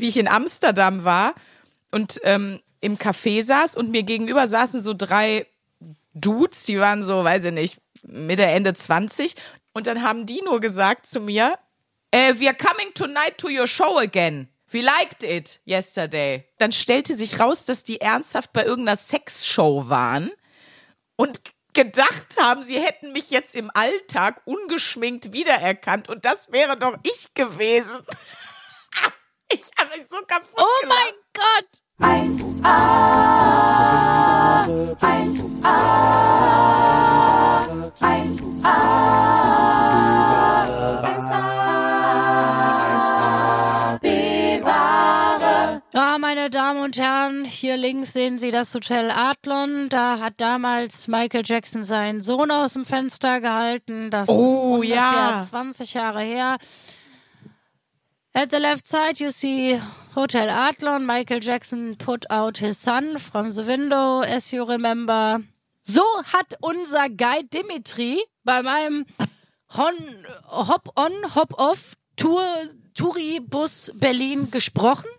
wie ich in Amsterdam war und ähm, im Café saß und mir gegenüber saßen so drei Dudes, die waren so, weiß ich nicht, Mitte, Ende 20. Und dann haben die nur gesagt zu mir, äh, we are coming tonight to your show again. We liked it yesterday. Dann stellte sich raus, dass die ernsthaft bei irgendeiner Sexshow waren und gedacht haben, sie hätten mich jetzt im Alltag ungeschminkt wiedererkannt und das wäre doch ich gewesen. ich habe mich so kaputt Oh gelacht. mein Gott! 1a, 1a, 1a, 1a, bewahre. Ja, meine Damen und Herren, hier links sehen Sie das Hotel Adlon. Da hat damals Michael Jackson seinen Sohn aus dem Fenster gehalten. Das Oh, ist ungefähr ja. 20 Jahre her. At the left side you see Hotel Adlon. Michael Jackson put out his son from the window, as you remember. So hat unser Guide Dimitri bei meinem Hop-on, Hop-off Tour, Touribus Berlin gesprochen.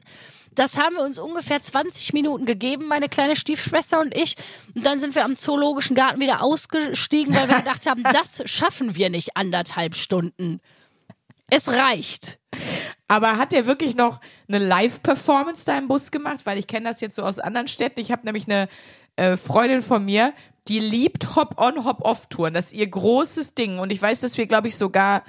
Das haben wir uns ungefähr 20 Minuten gegeben, meine kleine Stiefschwester und ich. Und dann sind wir am Zoologischen Garten wieder ausgestiegen, weil wir gedacht haben, das schaffen wir nicht anderthalb Stunden. Es reicht. Aber hat der wirklich noch eine Live-Performance da im Bus gemacht? Weil ich kenne das jetzt so aus anderen Städten. Ich habe nämlich eine äh, Freundin von mir, die liebt Hop-on, Hop-off-Touren. Das ist ihr großes Ding. Und ich weiß, dass wir, glaube ich, sogar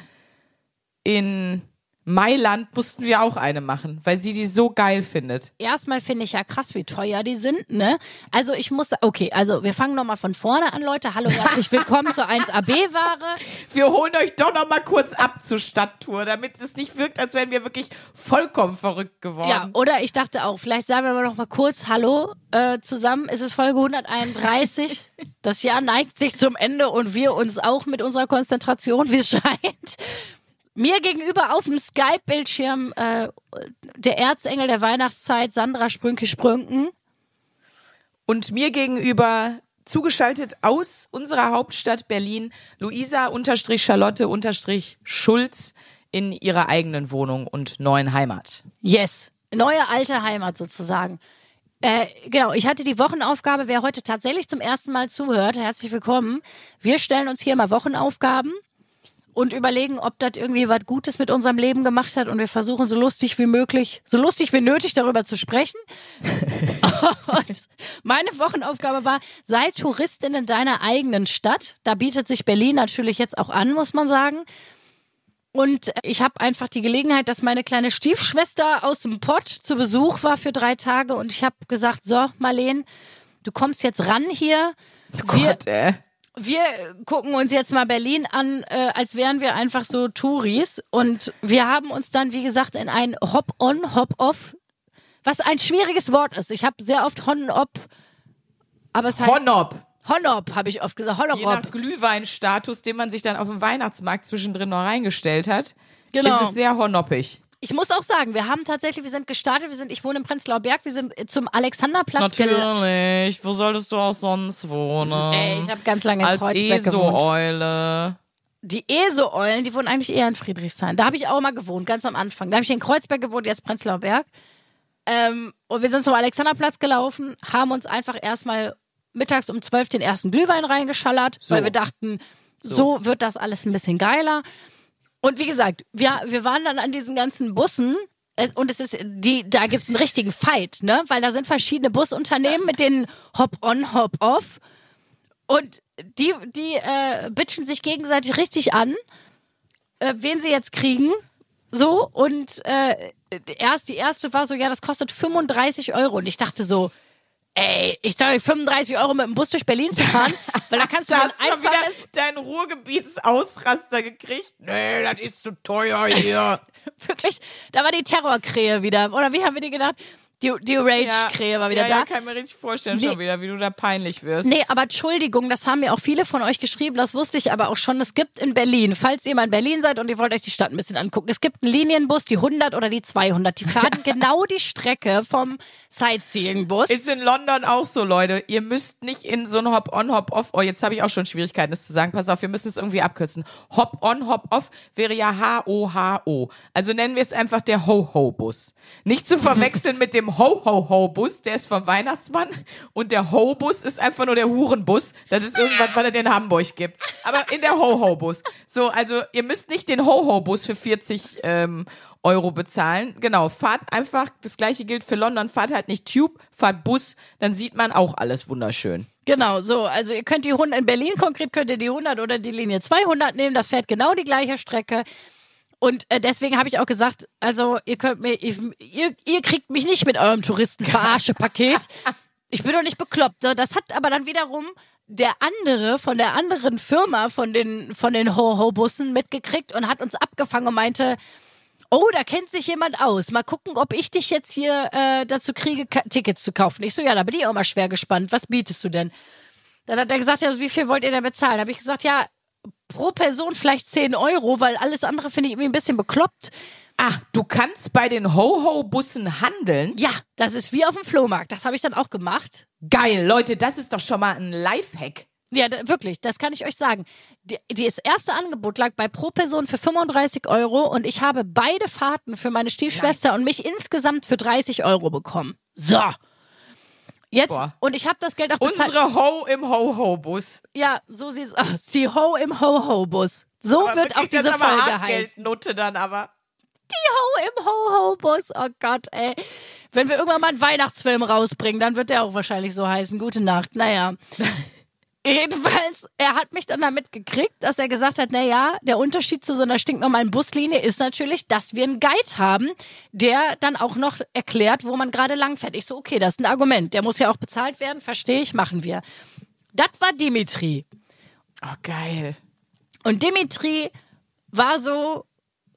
in Mailand mussten wir auch eine machen, weil sie die so geil findet. Erstmal finde ich ja krass, wie teuer die sind, ne? Also ich muss, okay, also wir fangen nochmal von vorne an, Leute. Hallo, herzlich willkommen zur 1AB-Ware. Wir holen euch doch noch mal kurz ab zur Stadttour, damit es nicht wirkt, als wären wir wirklich vollkommen verrückt geworden. Ja, oder ich dachte auch, vielleicht sagen wir mal noch mal kurz Hallo äh, zusammen. Es ist Folge 131. Das Jahr neigt sich zum Ende und wir uns auch mit unserer Konzentration, wie es scheint. Mir gegenüber auf dem Skype-Bildschirm äh, der Erzengel der Weihnachtszeit, Sandra Sprünke-Sprünken. Und mir gegenüber zugeschaltet aus unserer Hauptstadt Berlin Luisa unterstrich Charlotte unterstrich Schulz in ihrer eigenen Wohnung und neuen Heimat. Yes. Neue alte Heimat sozusagen. Äh, genau, ich hatte die Wochenaufgabe, wer heute tatsächlich zum ersten Mal zuhört, herzlich willkommen. Wir stellen uns hier mal Wochenaufgaben und überlegen, ob das irgendwie was Gutes mit unserem Leben gemacht hat und wir versuchen so lustig wie möglich, so lustig wie nötig darüber zu sprechen. und meine Wochenaufgabe war, sei Touristin in deiner eigenen Stadt. Da bietet sich Berlin natürlich jetzt auch an, muss man sagen. Und ich habe einfach die Gelegenheit, dass meine kleine Stiefschwester aus dem Pott zu Besuch war für drei Tage und ich habe gesagt, so Marleen, du kommst jetzt ran hier. Wir, Gott, ey. Wir gucken uns jetzt mal Berlin an, äh, als wären wir einfach so Touris. Und wir haben uns dann, wie gesagt, in ein Hop-on, Hop-off, was ein schwieriges Wort ist. Ich habe sehr oft Hon-op, aber es heißt Honop. Honop, habe ich oft gesagt. Je Honorop. nach Glühweinstatus, den man sich dann auf dem Weihnachtsmarkt zwischendrin noch reingestellt hat, Genau. ist es sehr honoppig. Ich muss auch sagen, wir haben tatsächlich, wir sind gestartet, wir sind, ich wohne im Prenzlauer Berg, wir sind zum Alexanderplatz Natürlich. Wo solltest du auch sonst wohnen? Ey, ich habe ganz lange in Als Kreuzberg gewohnt. ESO-Eule. Die ESO-Eulen, die wohnen eigentlich eher in Friedrichshain. Da habe ich auch mal gewohnt, ganz am Anfang. Da habe ich in Kreuzberg gewohnt, jetzt Prenzlauer Berg. Ähm, und wir sind zum Alexanderplatz gelaufen, haben uns einfach erstmal mittags um 12 den ersten Glühwein reingeschallert, weil wir dachten, so. wird das alles ein bisschen geiler. Und wie gesagt, wir, wir waren dann an diesen ganzen Bussen äh, und es ist die, da gibt's einen richtigen Fight, ne? Weil da sind verschiedene Busunternehmen mit den Hop-on, Hop-off. Und die, die äh, bitchen sich gegenseitig richtig an, äh, wen sie jetzt kriegen. So, und äh, erst die erste war so, ja, das kostet 35 Euro. Und ich dachte so, ey, ich sage 35 Euro mit dem Bus durch Berlin zu fahren, weil da kannst du Du dann hast schon wieder deinen Ruhrgebietsausraster gekriegt. Nee, das ist zu teuer hier. wirklich, da war die Terrorkrähe wieder. Oder wie haben wir die gedacht? Die, die Rage-Krähe war wieder ja, da. Ja, kann ich mir richtig vorstellen Nee. schon wieder, wie du da peinlich wirst. Nee, aber Entschuldigung, das haben mir auch viele von euch geschrieben, das wusste ich aber auch schon. Es gibt in Berlin, falls ihr mal in Berlin seid und ihr wollt euch die Stadt ein bisschen angucken, es gibt einen Linienbus, die 100 oder die 200. Die fahren genau die Strecke vom Sightseeing-Bus. Ist in London auch so, Leute. Ihr müsst nicht in so ein Hop-on, Hop-off. Oh, jetzt habe ich auch schon Schwierigkeiten, das zu sagen. Pass auf, wir müssen es irgendwie abkürzen. Hop-on, Hop-off wäre ja H-O-H-O. Also nennen wir es einfach der Ho-Ho-Bus. Nicht zu verwechseln mit dem Ho-Ho-Ho-Bus, der ist vom Weihnachtsmann. Und der Ho-Bus ist einfach nur der Hurenbus. Das ist irgendwas, was es in Hamburg gibt. Aber in der Ho-Ho-Bus. So, also ihr müsst nicht den Ho-Ho-Bus für 40 ähm, Euro bezahlen. Genau, fahrt einfach, das gleiche gilt für London, fahrt halt nicht Tube, fahrt Bus, dann sieht man auch alles wunderschön. Genau, so. Also ihr könnt die 100, in Berlin konkret könnt ihr die 100 oder die Linie 200 nehmen. Das fährt genau die gleiche Strecke. Und äh, deswegen habe ich auch gesagt, also ihr könnt mir, ihr, ihr, kriegt mich nicht mit eurem Touristenverarsche-Paket. Ich bin doch nicht bekloppt. So, das hat aber dann wiederum der andere von der anderen Firma von den von den Ho-Ho-Bussen mitgekriegt und hat uns abgefangen und meinte, oh, da kennt sich jemand aus. Mal gucken, ob ich dich jetzt hier äh, dazu kriege, Tickets zu kaufen. Ich so, ja, da bin ich auch mal schwer gespannt. Was bietest du denn? Dann hat er gesagt, ja, wie viel wollt ihr denn bezahlen? Da habe ich gesagt, ja, pro Person vielleicht 10 Euro, weil alles andere finde ich irgendwie ein bisschen bekloppt. Ah, du kannst bei den Ho-Ho-Bussen handeln? Ja, das ist wie auf dem Flohmarkt. Das habe ich dann auch gemacht. Geil, Leute, das ist doch schon mal ein Lifehack. Ja, da, wirklich, das kann ich euch sagen. Die, die- das erste Angebot lag bei pro Person für 35 Euro und ich habe beide Fahrten für meine Stiefschwester und mich insgesamt für 30 Euro bekommen. So. Jetzt, Boah. und ich habe das Geld auch bezahlt. Unsere Ho im Ho-Ho-Bus. Ja, so sieht's aus. Die Ho im Ho-Ho-Bus. So Aber wird auch kriegt das diese aber Folge heißen. Hartgeldnote dann aber. Die Ho im Ho-Ho-Bus. Oh Gott, ey. Wenn wir irgendwann mal einen Weihnachtsfilm rausbringen, dann wird der auch wahrscheinlich so heißen. Gute Nacht. Naja. Jedenfalls, er hat mich dann damit gekriegt, dass er gesagt hat, na ja, der Unterschied zu so einer stinknormalen Buslinie ist natürlich, dass wir einen Guide haben, der dann auch noch erklärt, wo man gerade langfährt. Ich so, okay, das ist ein Argument. Der muss ja auch bezahlt werden, verstehe ich, machen wir. Das war Dimitri. Oh, geil. Und Dimitri war so,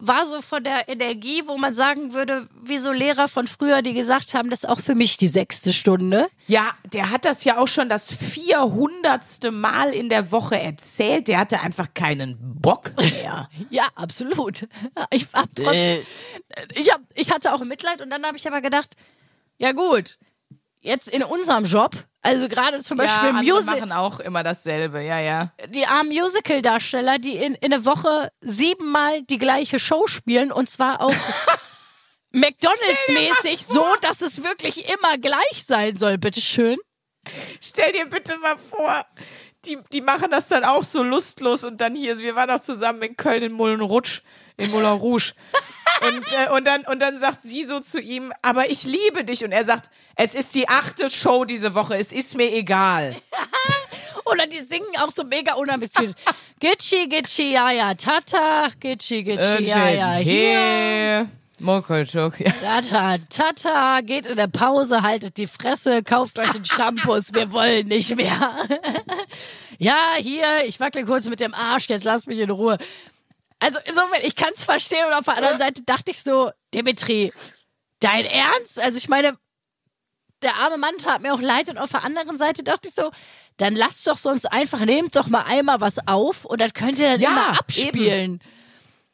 war so von der Energie, wo man sagen würde, wie so Lehrer von früher, die gesagt haben, das ist auch für mich die sechste Stunde. Ja, der hat das ja auch schon das vierhundertste Mal in der Woche erzählt. Der hatte einfach keinen Bock mehr. Ja, absolut. Ich hab trotzdem, Äh. ich hab, ich hatte auch Mitleid und dann habe ich aber gedacht, ja gut, jetzt in unserem Job, also gerade zum ja, Beispiel andere Music, machen auch immer dasselbe. Ja, ja. die armen Musical-Darsteller, die in, in einer Woche siebenmal die gleiche Show spielen und zwar auch McDonalds-mäßig, so dass es wirklich immer gleich sein soll, bitteschön. Stell dir bitte mal vor, die, die machen das dann auch so lustlos und dann hier, wir waren auch zusammen in Köln in Mullenrutsch, in Moulin Rouge. Und, äh, und, dann, und dann sagt sie so zu ihm, aber ich liebe dich. Und er sagt, es ist die achte Show diese Woche, es ist mir egal. Oder die singen auch so mega unambitioniert. Gitschi, Gitschi, ja, ja, Tata, Gitschi, Gitschi, ja, ja, hier. Hey, Mokochok, ja. Tata, Tata, geht in der Pause, haltet die Fresse, kauft euch den Shampoos, wir wollen nicht mehr. ja, hier, ich wackle kurz mit dem Arsch, jetzt lasst mich in Ruhe. Also insofern, ich kann es verstehen und auf der anderen Seite dachte ich so, Dimitri, dein Ernst? Also ich meine, der arme Mann tat mir auch leid und auf der anderen Seite dachte ich so, dann lasst doch sonst einfach, nehmt doch mal einmal was auf und dann könnt ihr das Ja, immer abspielen.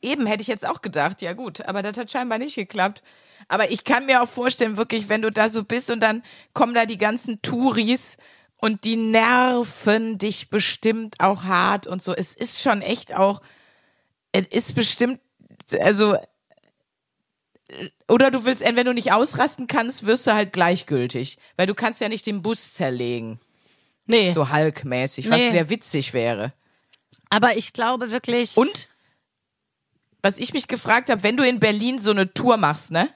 Eben hätte ich jetzt auch gedacht, ja gut, aber das hat scheinbar nicht geklappt. Aber ich kann mir auch vorstellen, wirklich, wenn du da so bist und dann kommen da die ganzen Touris und die nerven dich bestimmt auch hart und so. Es ist schon echt auch, es ist bestimmt, also, oder du willst, wenn du nicht ausrasten kannst, wirst du halt gleichgültig, weil du kannst ja nicht den Bus zerlegen, Nee, so Hulk-mäßig, was Nee. sehr witzig wäre. aber ich glaube wirklich, Und was ich mich gefragt habe, wenn du in Berlin so eine Tour machst, ne?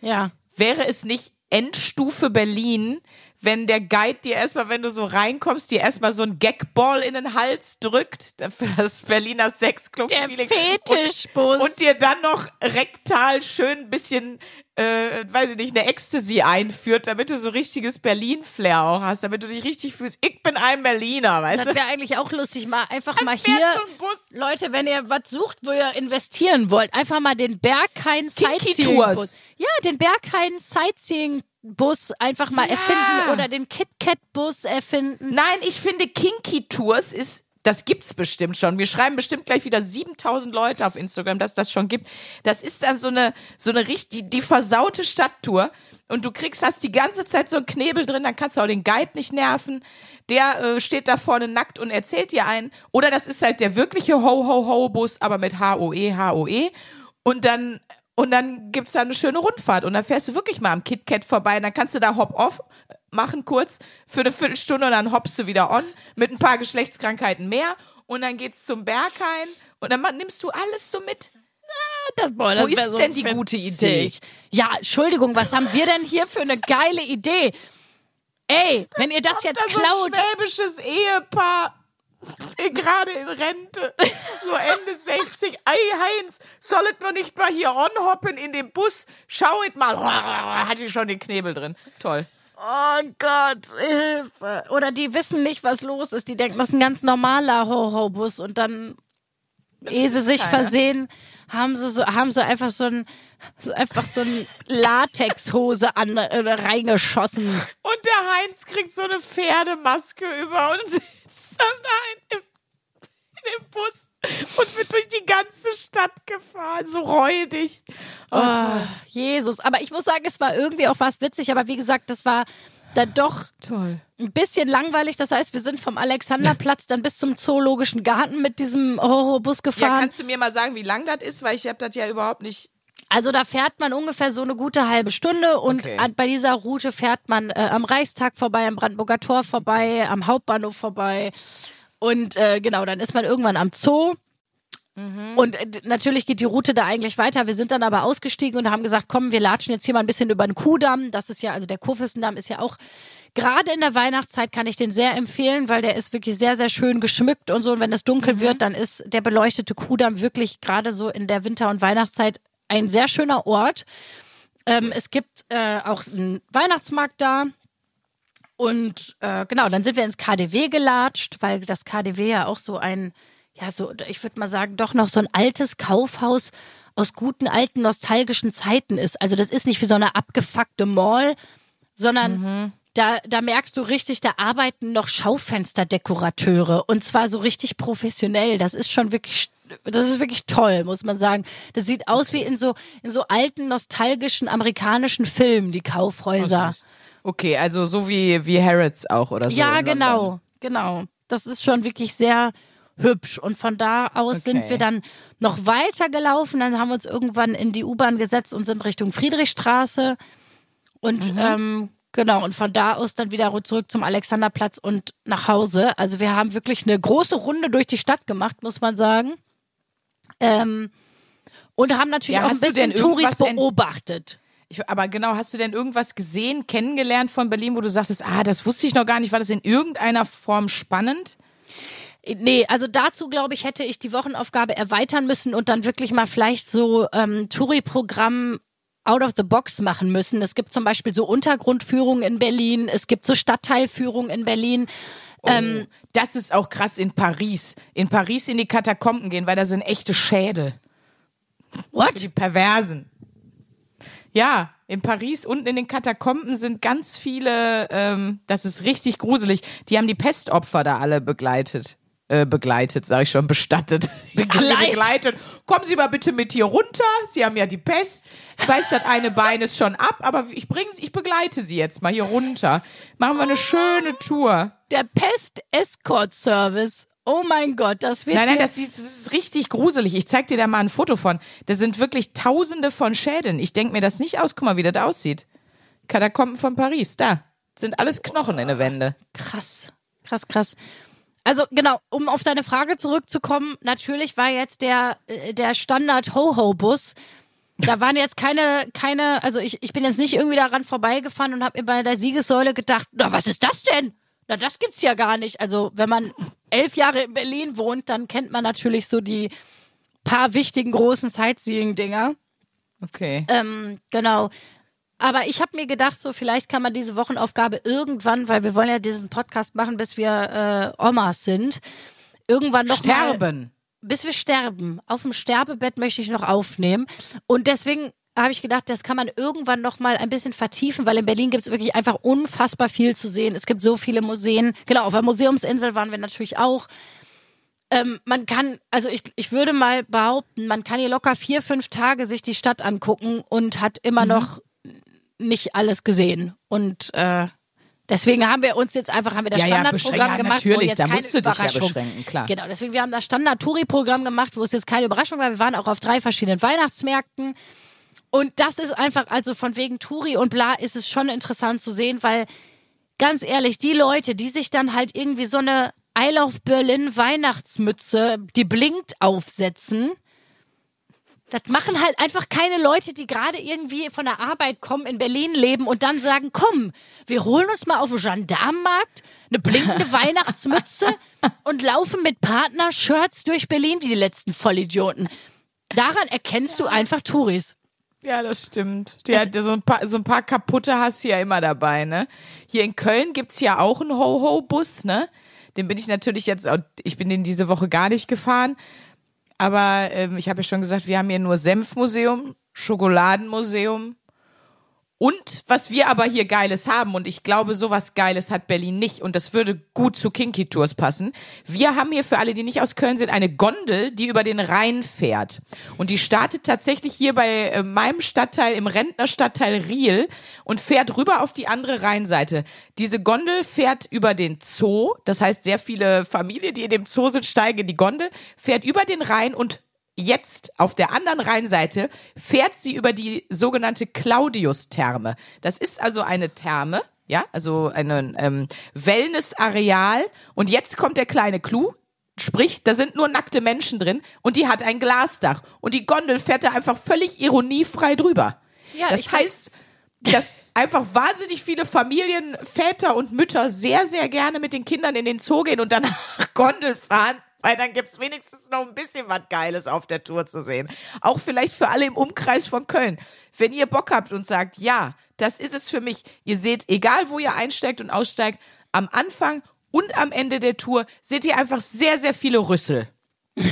ja. Wäre es nicht Endstufe Berlin, wenn der Guide dir erstmal, wenn du so reinkommst, dir erstmal so ein Gagball in den Hals drückt, für das Berliner Sexclub. Der. Fetischbus. Und, und dir dann noch rektal schön ein bisschen, äh, weiß ich nicht, eine Ecstasy einführt, damit du so richtiges Berlin-Flair auch hast, damit du dich richtig fühlst. Ich bin ein Berliner, weißt Das du? wäre eigentlich auch lustig, mal einfach mal hier. so ein Bus. Leute, wenn ihr was sucht, wo ihr investieren wollt, einfach mal den Berghain Sightseeing. Bus. Ja, den Berghain Sightseeing Bus einfach mal Ja. erfinden oder den KitKat-Bus erfinden. Nein, ich finde Kinky Tours ist, das gibt's bestimmt schon. Wir schreiben bestimmt gleich wieder 7000 Leute auf Instagram, dass das schon gibt. Das ist dann so eine, so eine richtig, die versaute Stadttour. Und du kriegst, hast die ganze Zeit so einen Knebel drin, dann kannst du auch den Guide nicht nerven. Der äh, steht da vorne nackt und erzählt dir einen. Oder das ist halt der wirkliche Ho-Ho-Ho-Bus, aber mit H-O-E, H-O-E. Und dann, und dann gibt's da eine schöne Rundfahrt. Und dann fährst du wirklich mal am KitKat vorbei. Und dann kannst du da Hop-Off machen kurz für eine Viertelstunde und dann hoppst du wieder on mit ein paar Geschlechtskrankheiten mehr. Und dann geht's zum Berghain. Und dann nimmst du alles so mit. Das, boah, Wo das wär ist so denn die witzig. gute Idee? Ja, Entschuldigung, was haben wir denn hier für eine geile Idee? Ey, wenn ihr das jetzt Da so ein klaut, schwäbisches Ehepaar. Gerade in Rente, so Ende 60. Ei, Heinz, sollet man nicht mal hier onhoppen in den Bus? Schauet mal. Hat die schon den Knebel drin. Toll. oh Gott, Hilfe. Oder die wissen nicht, was los ist. Die denken, das ist ein ganz normaler Ho-Ho-Bus und dann, ehe sie sich keiner. versehen, haben sie so, haben sie einfach so ein, einfach so ein Latexhose an, äh, reingeschossen. Und der Heinz kriegt so eine Pferdemaske über und sitzt dann da in dem, in dem Bus und wird durch die ganze Stadt gefahren, so räudig. Oh, Oh, Jesus. Aber ich muss sagen, es war irgendwie auch was witzig, aber wie gesagt, das war dann doch toll. ein bisschen langweilig. Das heißt, wir sind vom Alexanderplatz dann bis zum Zoologischen Garten mit diesem Horrorbus Ja, gefahren. kannst du mir mal sagen, wie lang das ist? Weil ich habe das ja überhaupt nicht. Also da fährt man ungefähr so eine gute halbe Stunde und Okay. an- bei dieser Route fährt man äh, am Reichstag vorbei, am Brandenburger Tor vorbei, am Hauptbahnhof vorbei und äh, genau, dann ist man irgendwann am Zoo. Und äh, natürlich geht die Route da eigentlich weiter. Wir sind dann aber ausgestiegen und haben gesagt, komm, wir latschen jetzt hier mal ein bisschen über den Kuhdamm. Das ist ja, also der Kurfürstendamm ist ja auch, gerade in der Weihnachtszeit kann ich den sehr empfehlen, weil der ist wirklich sehr, sehr schön geschmückt und so. Und wenn es dunkel wird, dann ist der beleuchtete Kuhdamm wirklich gerade so in der Winter- und Weihnachtszeit ein sehr schöner Ort. Ähm, es gibt äh, auch einen Weihnachtsmarkt da. Und äh, genau, dann sind wir ins KDW gelatscht, weil das KDW ja auch so ein, ja, so, ich würde mal sagen, doch noch so ein altes Kaufhaus aus guten alten nostalgischen Zeiten ist. Also das ist nicht wie so eine abgefuckte Mall, sondern da, da merkst du richtig, da arbeiten noch Schaufensterdekorateure und zwar so richtig professionell. Das ist schon wirklich, das ist wirklich toll, muss man sagen. Das sieht aus wie in so, in so alten nostalgischen amerikanischen Filmen, die Kaufhäuser. Okay, also so wie, wie Harrods auch oder so. Ja, in London. genau, genau. Das ist schon wirklich sehr hübsch. Und von da aus Okay. sind wir dann noch weiter gelaufen. Dann haben wir uns irgendwann in die U-Bahn gesetzt und sind Richtung Friedrichstraße. Und ähm, genau, und von da aus dann wieder zurück zum Alexanderplatz und nach Hause. Also wir haben wirklich eine große Runde durch die Stadt gemacht, muss man sagen. Ähm, und haben natürlich Ja, auch ein bisschen Touris beobachtet. Ich, aber genau, hast du denn irgendwas gesehen, kennengelernt von Berlin, wo du sagtest, ah, das wusste ich noch gar nicht, war das in irgendeiner Form spannend? Nee, also dazu glaube ich, hätte ich die Wochenaufgabe erweitern müssen und dann wirklich mal vielleicht so ähm, Touri-Programm out of the box machen müssen. Es gibt zum Beispiel so Untergrundführungen in Berlin, es gibt so Stadtteilführungen in Berlin. Ähm, Das ist auch krass in Paris. In Paris in die Katakomben gehen, weil da sind echte Schädel. what? Die Perversen. Ja, in Paris unten in den Katakomben sind ganz viele, ähm, das ist richtig gruselig. Die haben die Pestopfer da alle begleitet. Äh, begleitet, sage ich schon, bestattet. Begleit- begleitet. Kommen Sie mal bitte mit hier runter. Sie haben ja die Pest. Ich weiß, das eine Bein ist schon ab, aber ich bringe, ich begleite Sie jetzt mal hier runter. Machen wir eine schöne Tour. Der Pest-Escort-Service. Oh mein Gott, das wird Nein, nein, das ist, das ist richtig gruselig. Ich zeig dir da mal ein Foto von. Da sind wirklich tausende von Schädeln. Ich denk mir das nicht aus. Guck mal, wie das aussieht. Katakomben von Paris, da. Sind alles Knochen in der Wände. Krass, krass, krass. Also genau, um auf deine Frage zurückzukommen, natürlich war jetzt der, äh, der Standard-Ho-Ho-Bus. Da waren jetzt keine, keine, also ich, ich bin jetzt nicht irgendwie daran vorbeigefahren und habe mir bei der Siegessäule gedacht, na, was ist das denn? Na, das gibt's ja gar nicht. Also, wenn man elf Jahre in Berlin wohnt, dann kennt man natürlich so die paar wichtigen großen Sightseeing-Dinger. Okay. Ähm, genau. Aber ich habe mir gedacht, so vielleicht kann man diese Wochenaufgabe irgendwann, weil wir wollen ja diesen Podcast machen, bis wir äh, Omas sind, irgendwann noch mal, Sterben. bis wir sterben. Auf dem Sterbebett möchte ich noch aufnehmen. Und deswegen habe ich gedacht, das kann man irgendwann noch mal ein bisschen vertiefen, weil in Berlin gibt es wirklich einfach unfassbar viel zu sehen. Es gibt so viele Museen. Genau, auf der Museumsinsel waren wir natürlich auch. Ähm, man kann, also ich, ich würde mal behaupten, man kann hier locker vier, fünf Tage sich die Stadt angucken und hat immer Mhm. noch nicht alles gesehen. Und äh, deswegen haben wir uns jetzt einfach, haben wir das Ja, ja, Standardprogramm beschränken. Ja, gemacht, wo natürlich, jetzt da keine musst du dich ja beschränken, klar. Genau, deswegen wir haben das Standard-Touri-Programm gemacht, wo es jetzt keine Überraschung war. Wir waren auch auf drei verschiedenen Weihnachtsmärkten. Und das ist einfach, also von wegen Touri und bla, ist es schon interessant zu sehen, weil ganz ehrlich, die Leute, die sich dann halt irgendwie so eine I Love Berlin Weihnachtsmütze, die blinkt, aufsetzen, das machen halt einfach keine Leute, die gerade irgendwie von der Arbeit kommen, in Berlin leben und dann sagen, komm, wir holen uns mal auf den Gendarmenmarkt eine blinkende Weihnachtsmütze und laufen mit Partner-Shirts durch Berlin wie die letzten Vollidioten. Daran erkennst du einfach Touris. Ja, das stimmt. Ja, so, ein paar, so ein paar kaputte hast du ja immer dabei, ne? Hier in Köln gibt's ja auch einen Ho-Ho-Bus, ne? Den bin ich natürlich jetzt, ich bin den diese Woche gar nicht gefahren. Aber ähm, ich habe ja schon gesagt, wir haben hier nur Senfmuseum, Schokoladenmuseum. Und was wir aber hier Geiles haben, und ich glaube, sowas Geiles hat Berlin nicht, und das würde gut zu Kinky Tours passen. Wir haben hier für alle, die nicht aus Köln sind, eine Gondel, die über den Rhein fährt. Und die startet tatsächlich hier bei äh, meinem Stadtteil, im Rentnerstadtteil Riel, und fährt rüber auf die andere Rheinseite. Diese Gondel fährt über den Zoo, das heißt, sehr viele Familien, die in dem Zoo sind, steigen in die Gondel, fährt über den Rhein und Jetzt auf der anderen Rheinseite fährt sie über die sogenannte Claudius-Therme. Das ist also eine Therme, ja, also ein ähm, Wellness-Areal. Und jetzt kommt der kleine Clou. Sprich, da sind nur nackte Menschen drin und die hat ein Glasdach. Und die Gondel fährt da einfach völlig ironiefrei drüber. Ja, das heißt, dass einfach wahnsinnig viele Familien, Väter und Mütter sehr, sehr gerne mit den Kindern in den Zoo gehen und danach Gondel fahren, weil dann gibt's wenigstens noch ein bisschen was Geiles auf der Tour zu sehen. Auch vielleicht für alle im Umkreis von Köln. Wenn ihr Bock habt und sagt, ja, das ist es für mich, ihr seht, egal wo ihr einsteigt und aussteigt, am Anfang und am Ende der Tour seht ihr einfach sehr, sehr viele Rüssel.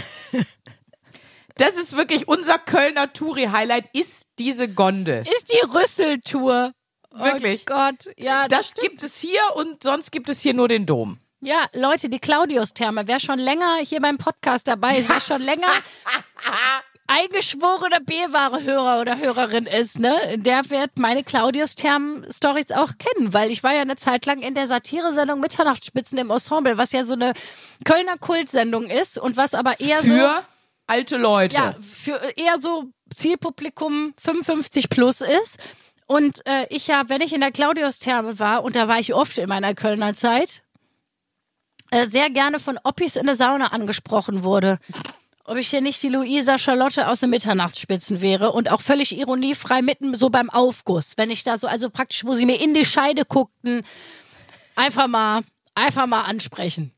Das ist wirklich unser Kölner Touri-Highlight, ist diese Gondel. Ist die Rüsseltour. Wirklich. Oh Gott, ja, das, Das gibt es hier und sonst gibt es hier nur den Dom. Ja, Leute, die Claudius-Therme, wer schon länger hier beim Podcast dabei ist, wer schon länger eingeschworene B-Ware-Hörer oder Hörerin ist, ne, der wird meine Claudius-Thermen-Stories auch kennen, weil ich war ja eine Zeit lang in der Satiresendung Mitternachtsspitzen im Ensemble, was ja so eine Kölner Kultsendung ist und was aber eher so Für alte Leute. ja, für eher so Zielpublikum 55 plus ist. Und äh, ich ja, wenn ich in der Claudius-Therme war, und da war ich oft in meiner Kölner Zeit, äh, sehr gerne von Oppis in der Sauna angesprochen wurde. Ob ich hier nicht die Luisa Charlotte aus den Mitternachtsspitzen wäre und auch völlig ironiefrei mitten so beim Aufguss, wenn ich da so, also praktisch, wo sie mir in die Scheide guckten, einfach mal, einfach mal ansprechen.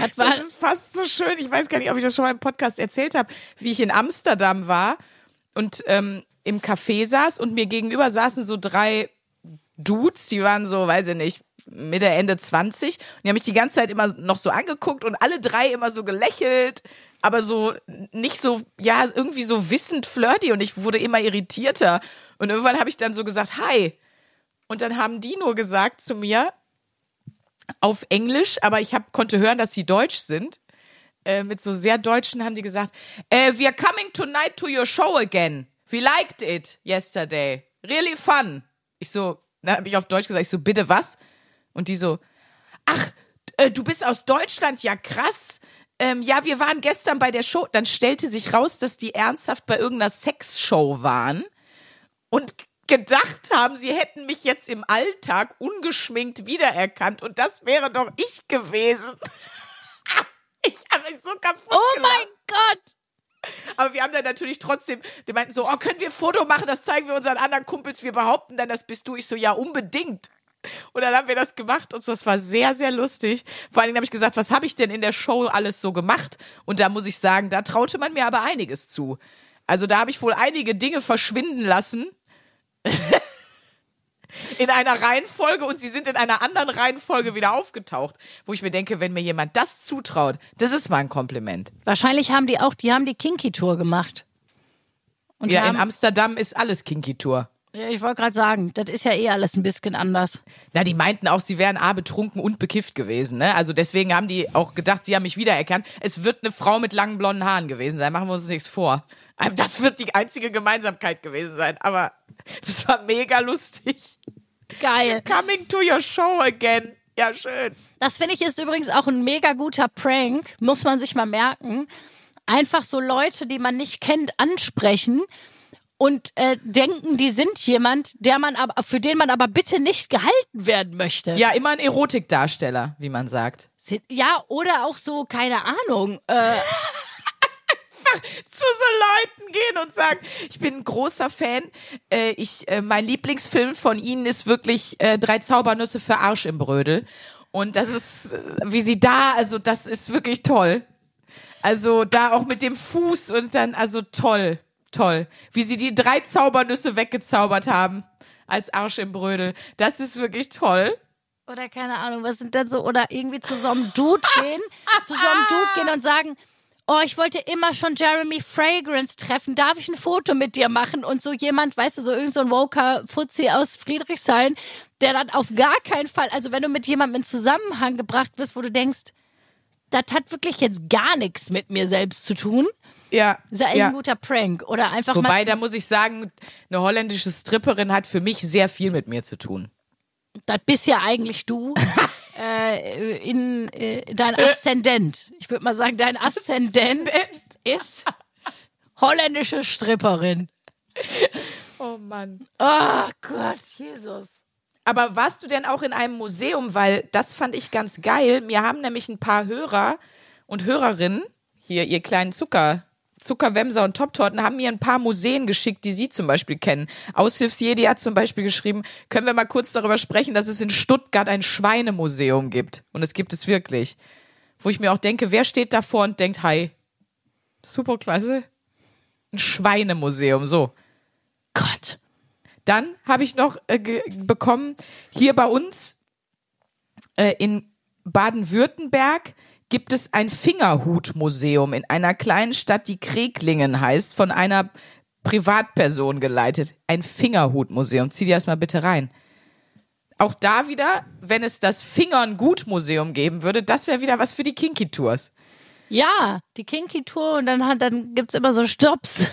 Das war, Das ist fast so schön. Ich weiß gar nicht, ob ich das schon mal im Podcast erzählt habe, wie ich in Amsterdam war und ähm, im Café saß und mir gegenüber saßen so drei Dudes, die waren so, weiß ich nicht, Mitte, Ende 20 und die haben mich die ganze Zeit immer noch so angeguckt und alle drei immer so gelächelt, aber so nicht so, ja, irgendwie so wissend flirty und ich wurde immer irritierter und irgendwann habe ich dann so gesagt, hi. Und dann haben die nur gesagt zu mir, auf Englisch, aber ich hab, konnte hören, dass sie deutsch sind. Äh, mit so sehr deutschen haben die gesagt, äh, we are coming tonight to your show again. We liked it yesterday. Really fun. Ich so, dann habe ich auf Deutsch gesagt, ich so, bitte was? Und die so, ach, äh, du bist aus Deutschland, ja krass. Ähm, ja, wir waren gestern bei der Show. Dann stellte sich raus, dass die ernsthaft bei irgendeiner Sexshow waren und gedacht haben, sie hätten mich jetzt im Alltag ungeschminkt wiedererkannt und das wäre doch ich gewesen. ich habe mich so kaputt oh gelacht. mein Gott! Aber wir haben dann natürlich trotzdem, die meinten so, oh, können wir ein Foto machen, das zeigen wir unseren anderen Kumpels, wir behaupten dann, das bist du. Ich so, ja, unbedingt. Und dann haben wir das gemacht und das war sehr, sehr lustig. Vor allen Dingen habe ich gesagt, was habe ich denn in der Show alles so gemacht? Und da muss ich sagen, da traute man mir aber einiges zu. Also da habe ich wohl einige Dinge verschwinden lassen. in einer Reihenfolge und sie sind in einer anderen Reihenfolge wieder aufgetaucht, wo ich mir denke, wenn mir jemand das zutraut, das ist mal ein Kompliment. Wahrscheinlich haben die auch, die haben die Kinky-Tour gemacht. Und Ja, in Amsterdam ist alles Kinky Tour. Ja, ich wollte gerade sagen, das ist ja eh alles ein bisschen anders. Na, die meinten auch, sie wären A, betrunken und bekifft gewesen, ne? Also deswegen haben die auch gedacht, sie haben mich wiedererkannt. Es wird eine Frau mit langen blonden Haaren gewesen sein, machen wir uns nichts vor. Das wird die einzige Gemeinsamkeit gewesen sein, aber das war mega lustig. Geil. Coming to your show again. Ja, schön. Das finde ich ist übrigens auch ein mega guter Prank, muss man sich mal merken. Einfach so Leute, die man nicht kennt, ansprechen und äh, denken, die sind jemand, der man aber für den man aber bitte nicht gehalten werden möchte. Ja, immer ein Erotikdarsteller, wie man sagt. Ja, oder auch so keine Ahnung. Äh, zu so Leuten gehen und sagen, ich bin ein großer Fan. Äh, ich, äh, mein Lieblingsfilm von Ihnen ist wirklich äh, Drei Zaubernüsse für Arsch im Brödel. Und das ist, äh, wie sie da, also das ist wirklich toll. Also da auch mit dem Fuß und dann, also toll, toll. Wie sie die drei Zaubernüsse weggezaubert haben als Arsch im Brödel. Das ist wirklich toll. oder keine Ahnung, was sind denn so, oder irgendwie zu so einem Dude gehen, zu so einem Dude gehen und sagen, oh, ich wollte immer schon Jeremy Fragrance treffen, darf ich ein Foto mit dir machen? Und so jemand, weißt du, so irgend so ein Woker Fuzzi aus Friedrichshain, der dann auf gar keinen Fall, also wenn du mit jemandem in Zusammenhang gebracht wirst, wo du denkst, das hat wirklich jetzt gar nichts mit mir selbst zu tun, Ja. ist ja, echt ein guter Prank. Oder einfach Wobei, mal, da muss ich sagen, eine holländische Stripperin hat für mich sehr viel mit mir zu tun. das bist ja eigentlich du. äh, in äh, dein Aszendent. Ich würde mal sagen, dein Aszendent ist holländische Stripperin. Oh Mann. Oh Gott, Jesus. Aber warst du denn auch in einem Museum? Weil das fand ich ganz geil. Mir haben nämlich ein paar Hörer und Hörerinnen, hier ihr kleinen Zucker, Zuckerwemser und Top-Torten, haben mir ein paar Museen geschickt, die sie zum Beispiel kennen. Aushilfsjedi hat zum Beispiel geschrieben, können wir mal kurz darüber sprechen, dass es in Stuttgart ein Schweinemuseum gibt. Und es gibt es wirklich. Wo ich mir auch denke, wer steht davor und denkt, hi, super klasse. Ein Schweinemuseum, so. Gott. Dann habe ich noch äh, bekommen, hier bei uns äh, in Baden-Württemberg gibt es ein Fingerhutmuseum in einer kleinen Stadt, die Kreglingen heißt, von einer Privatperson geleitet. Ein Fingerhutmuseum. Zieh dir das mal bitte rein. Auch da wieder, wenn es das Fingern-Gut-Museum geben würde, das wäre wieder was für die Kinky-Tours. Ja, die Kinky Tour und dann, dann gibt's immer so Stops,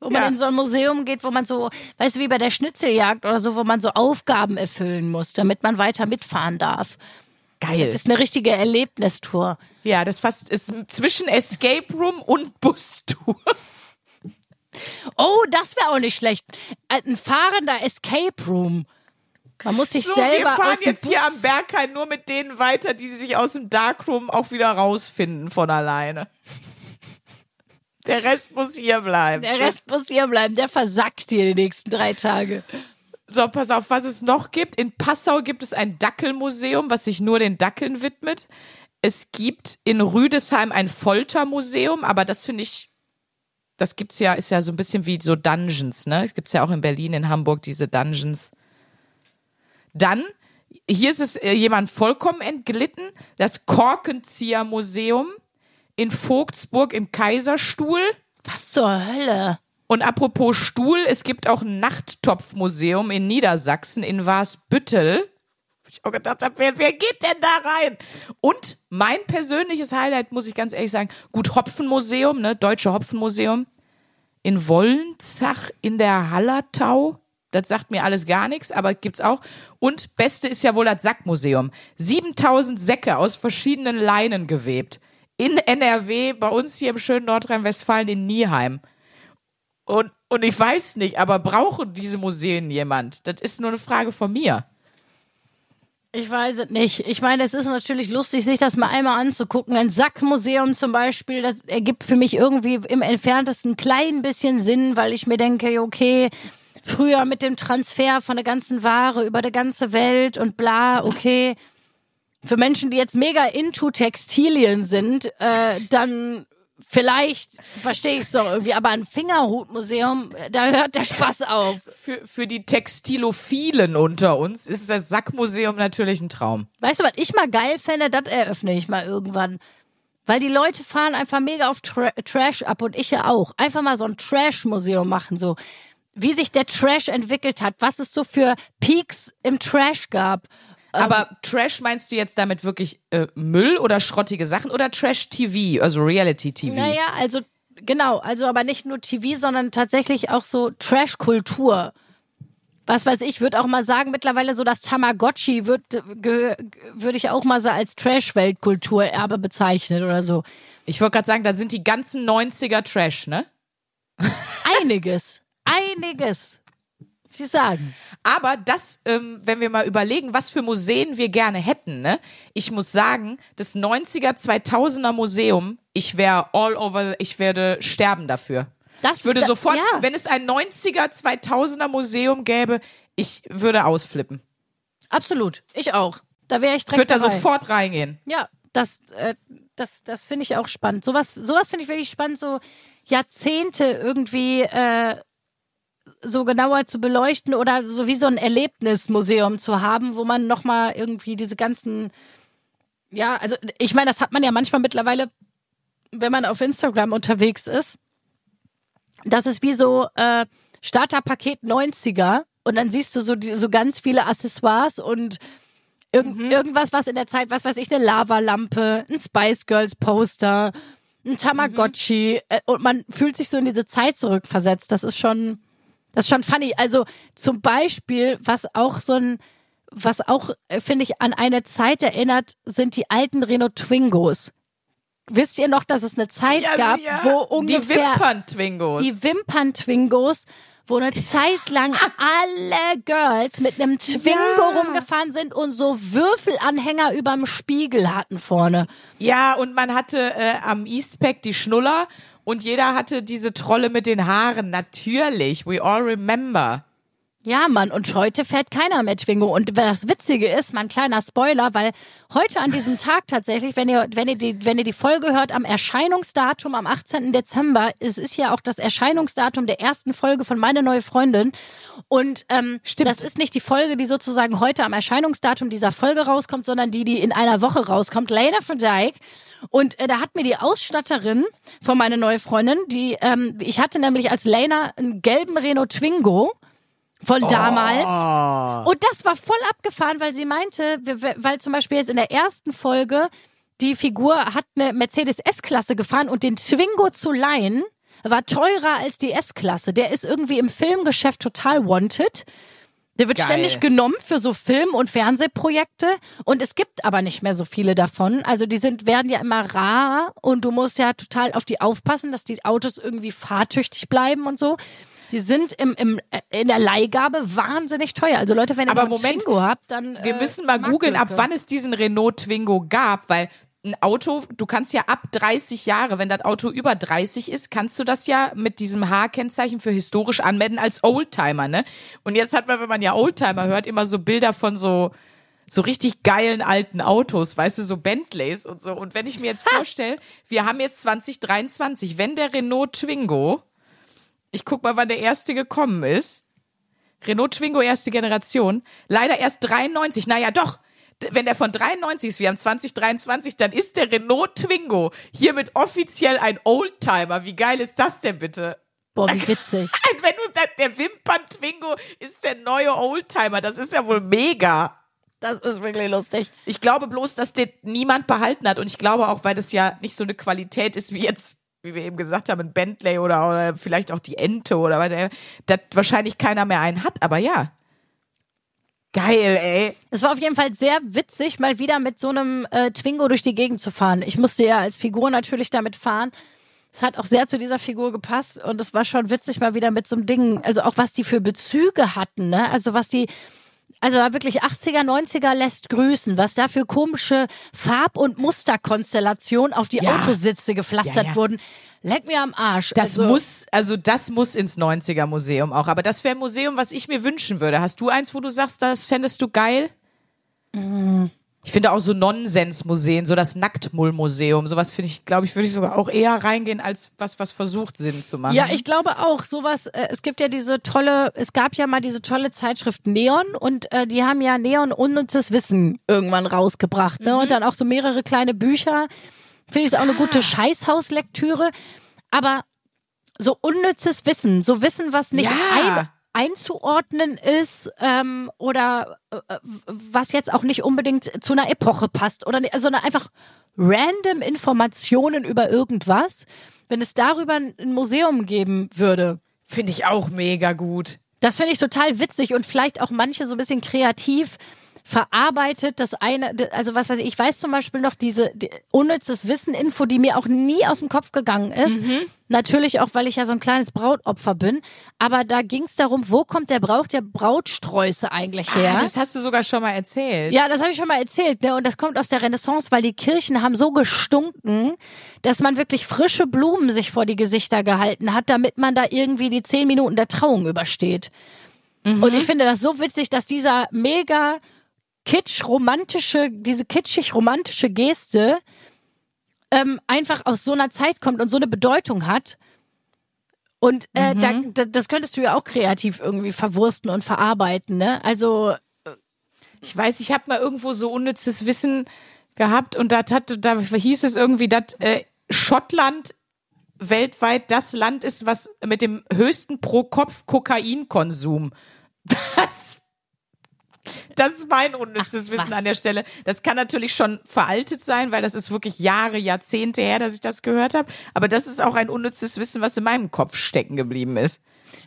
wo man Ja. in so ein Museum geht, wo man so, weißt du, wie bei der Schnitzeljagd oder so, wo man so Aufgaben erfüllen muss, damit man weiter mitfahren darf. Geil. Das ist eine richtige Erlebnistour. Ja, das fast ist zwischen Escape Room und Bustour. Oh, das wäre auch nicht schlecht. Ein fahrender Escape Room. Man muss sich So, selber wir fahren aus dem jetzt hier Bus am Berghain nur mit denen weiter, die sich aus dem Darkroom auch wieder rausfinden von alleine. Der Rest muss hier bleiben. Der. Rest muss hier bleiben. Der versackt hier die nächsten drei Tage. So, pass auf, was es noch gibt. In Passau gibt es ein Dackelmuseum, was sich nur den Dackeln widmet. Es gibt in Rüdesheim ein Foltermuseum, aber das finde ich, das gibt's ja, ist ja so ein bisschen wie so Dungeons, ne? Es gibt's ja auch in Berlin, in Hamburg diese Dungeons. Dann, hier ist es äh, jemand vollkommen entglitten, das Korkenzieher-Museum in Vogtsburg im Kaiserstuhl. Was zur Hölle? Und apropos Stuhl, es gibt auch ein Nachttopfmuseum in Niedersachsen, in Warsbüttel. Ich auch gedacht habe, wer, wer geht denn da rein? Und mein persönliches Highlight, muss ich ganz ehrlich sagen, gut Hopfenmuseum, ne, Deutsche Hopfenmuseum in Wollenzach in der Hallertau. Das sagt mir alles gar nichts, aber gibt's auch. Und beste ist ja wohl das Sackmuseum. 7000 Säcke aus verschiedenen Leinen gewebt. In NRW, bei uns hier im schönen Nordrhein-Westfalen in Nieheim. Und, und ich weiß nicht, aber brauchen diese Museen jemand? Das ist nur eine Frage von mir. Ich weiß es nicht. Ich meine, es ist natürlich lustig, sich das mal einmal anzugucken. Ein Sackmuseum zum Beispiel, das ergibt für mich irgendwie im entferntesten ein klein bisschen Sinn, weil ich mir denke, okay, früher mit dem Transfer von der ganzen Ware über die ganze Welt und bla, okay. Für Menschen, die jetzt mega into Textilien sind, äh, dann vielleicht verstehe ich es doch irgendwie, aber ein Fingerhutmuseum, da hört der Spaß auf. Für, für die Textilophilen unter uns ist das Sackmuseum natürlich ein Traum. Weißt du, was ich mal geil fände, das eröffne ich mal irgendwann. Weil die Leute fahren einfach mega auf Tra Trash ab und ich ja auch. Einfach mal so ein Trash-Museum machen, so wie sich der Trash entwickelt hat, was es so für Peaks im Trash gab. Aber Trash meinst du jetzt damit wirklich äh, Müll oder schrottige Sachen oder Trash-TV, also Reality-TV? Naja, also genau, also aber nicht nur TV, sondern tatsächlich auch so Trash-Kultur. Was weiß ich, würde auch mal sagen, mittlerweile so das Tamagotchi wird würde ich auch mal so als Trash-Weltkulturerbe bezeichnen oder so. Ich wollte gerade sagen, da sind die ganzen 90er Trash, ne? Einiges, einiges. Sie sagen. Aber das, ähm, wenn wir mal überlegen, was für Museen wir gerne hätten, ne? Ich muss sagen, das 90er, 2000er Museum, ich wäre all over, ich werde sterben dafür. Das Ich würde da- sofort, ja. wenn es ein 90er, 2000er Museum gäbe, ich würde ausflippen. Absolut, ich auch. Da wäre ich Ich direkt würde da sofort reingehen. Ja, das, äh, das, das finde ich auch spannend. Sowas, sowas finde ich wirklich spannend, so Jahrzehnte irgendwie äh, so genauer zu beleuchten oder so wie so ein Erlebnismuseum zu haben, wo man nochmal irgendwie diese ganzen, ja, also ich meine, das hat man ja manchmal mittlerweile, wenn man auf Instagram unterwegs ist. Das ist wie so äh, Starterpaket 90er und dann siehst du so, die, so ganz viele Accessoires und Irgend, Irgendwas, was in der Zeit, was weiß ich, eine Lavalampe, ein Spice Girls Poster, ein Tamagotchi äh, und man fühlt sich so in diese Zeit zurückversetzt. Das ist schon, das ist schon funny. Also zum Beispiel, was auch so ein, was auch, äh, finde ich, an eine Zeit erinnert, sind die alten Renault Twingos. Wisst ihr noch, dass es eine Zeit gab, wo ungefähr die Wimpern-Twingos. die Wimpern-Twingos, wo eine Zeit lang alle Girls mit einem Twingo Ja. rumgefahren sind und so Würfelanhänger überm Spiegel hatten vorne. Ja, und man hatte äh, am Eastpack die Schnuller und jeder hatte diese Trolle mit den Haaren. Natürlich, we all remember. Ja, Mann, und heute fährt keiner mehr Twingo. Und das Witzige ist, mein kleiner Spoiler, weil heute an diesem Tag tatsächlich, wenn ihr, wenn ihr die, wenn ihr die Folge hört, am Erscheinungsdatum am 18. Dezember, es ist ja auch das Erscheinungsdatum der ersten Folge von Meine neue Freundin. Und ähm, Stimmt. das ist nicht die Folge, die sozusagen heute am Erscheinungsdatum dieser Folge rauskommt, sondern die, die in einer Woche rauskommt. Lena von Dyke. Und äh, da hat mir die Ausstatterin von meine neue Freundin, die, ähm, ich hatte nämlich als Lena einen gelben Renault Twingo von damals. Und das war voll abgefahren, weil sie meinte, weil zum Beispiel jetzt in der ersten Folge die Figur hat eine Mercedes S-Klasse gefahren und den Twingo zu leihen war teurer als die S-Klasse. Der ist irgendwie im Filmgeschäft total wanted. Der wird Geil. ständig genommen für so Film- und Fernsehprojekte und es gibt aber nicht mehr so viele davon. Also die sind werden ja immer rar und du musst ja total auf die aufpassen, dass die Autos irgendwie fahrtüchtig bleiben und so. Die sind im, im, äh, in der Leihgabe wahnsinnig teuer. Also Leute, wenn ihr Aber einen Moment, Twingo habt, dann Wir äh, müssen mal googeln, ab wann es diesen Renault Twingo gab, weil ein Auto, du kannst ja ab 30 Jahre, wenn das Auto über 30 ist, kannst du das ja mit diesem H-Kennzeichen für historisch anmelden als Oldtimer, ne? Und jetzt hat man, wenn man ja Oldtimer hört, immer so Bilder von so so richtig geilen alten Autos, weißt du, so Bentleys und so. Und wenn ich mir jetzt vorstelle, wir haben jetzt 2023, wenn der Renault Twingo, ich guck mal, wann der erste gekommen ist, Renault Twingo erste Generation, leider erst 93. Naja, doch. Wenn der von 93 ist, wir haben 2023, dann ist der Renault Twingo hiermit offiziell ein Oldtimer. Wie geil ist das denn bitte? Boah, wie witzig. Wenn du der Wimpern Twingo ist der neue Oldtimer, das ist ja wohl mega. Das ist wirklich lustig. Ich glaube bloß, dass den niemand behalten hat und ich glaube auch, weil das ja nicht so eine Qualität ist wie jetzt, wie wir eben gesagt haben, ein Bentley oder, oder vielleicht auch die Ente oder was, dass wahrscheinlich keiner mehr einen hat, aber ja. Geil, ey. Es war auf jeden Fall sehr witzig, mal wieder mit so einem äh, Twingo durch die Gegend zu fahren. Ich musste ja als Figur natürlich damit fahren. Es hat auch sehr zu dieser Figur gepasst und es war schon witzig, mal wieder mit so einem Ding, also auch was die für Bezüge hatten, ne? Also was die, also wirklich 80er, 90er lässt grüßen, was da für komische Farb- und Musterkonstellationen auf die Ja. Autositze gepflastert Ja, ja. wurden. Leck mir am Arsch. Das also, muss, also das muss ins 90er Museum auch. Aber das wäre ein Museum, was ich mir wünschen würde. Hast du eins, wo du sagst, das fändest du geil? Ich finde auch so Nonsensmuseen, so das Nacktmull-Museum, sowas finde ich, glaube ich, würde ich sogar auch eher reingehen, als was, was versucht Sinn zu machen. Ja, ich glaube auch. Sowas, äh, es gibt ja diese tolle, es gab ja mal diese tolle Zeitschrift Neon und äh, die haben ja Neon unnützes Wissen irgendwann rausgebracht, ne? Und dann auch so mehrere kleine Bücher. Finde ich auch eine gute Scheißhauslektüre. Aber so unnützes Wissen, so Wissen, was nicht Ja. ein, einzuordnen ist ähm, oder äh, was jetzt auch nicht unbedingt zu einer Epoche passt oder ne- sondern einfach random Informationen über irgendwas. Wenn es darüber ein Museum geben würde, Finde ich auch mega gut. das finde ich total witzig und vielleicht auch manche so ein bisschen kreativ verarbeitet. Das eine, also was weiß ich, ich weiß zum Beispiel noch diese die, unnützes Wissen-Info, die mir auch nie aus dem Kopf gegangen ist. Natürlich auch, weil ich ja so ein kleines Brautopfer bin. Aber da ging es darum, wo kommt der Brauch der Brautsträuße eigentlich her? Ah, das hast du sogar schon mal erzählt. Ja, das habe ich schon mal erzählt. Ne? Und das kommt aus der Renaissance, weil die Kirchen haben so gestunken, dass man wirklich frische Blumen sich vor die Gesichter gehalten hat, damit man da irgendwie die zehn Minuten der Trauung übersteht. Und ich finde das so witzig, dass dieser mega kitsch-romantische, diese kitschig-romantische Geste ähm, einfach aus so einer Zeit kommt und so eine Bedeutung hat. Und äh, da, da, das könntest du ja auch kreativ irgendwie verwursten und verarbeiten, ne? Also Ich weiß, ich habe mal irgendwo so unnützes Wissen gehabt und da, da hieß es irgendwie, dass äh, Schottland weltweit das Land ist, was mit dem höchsten Pro-Kopf-Kokainkonsum. Das, das ist mein unnützes Ach, Wissen an der Stelle. Das kann natürlich schon veraltet sein, weil das ist wirklich Jahre, Jahrzehnte her, dass ich das gehört habe. Aber das ist auch ein unnützes Wissen, was in meinem Kopf stecken geblieben ist.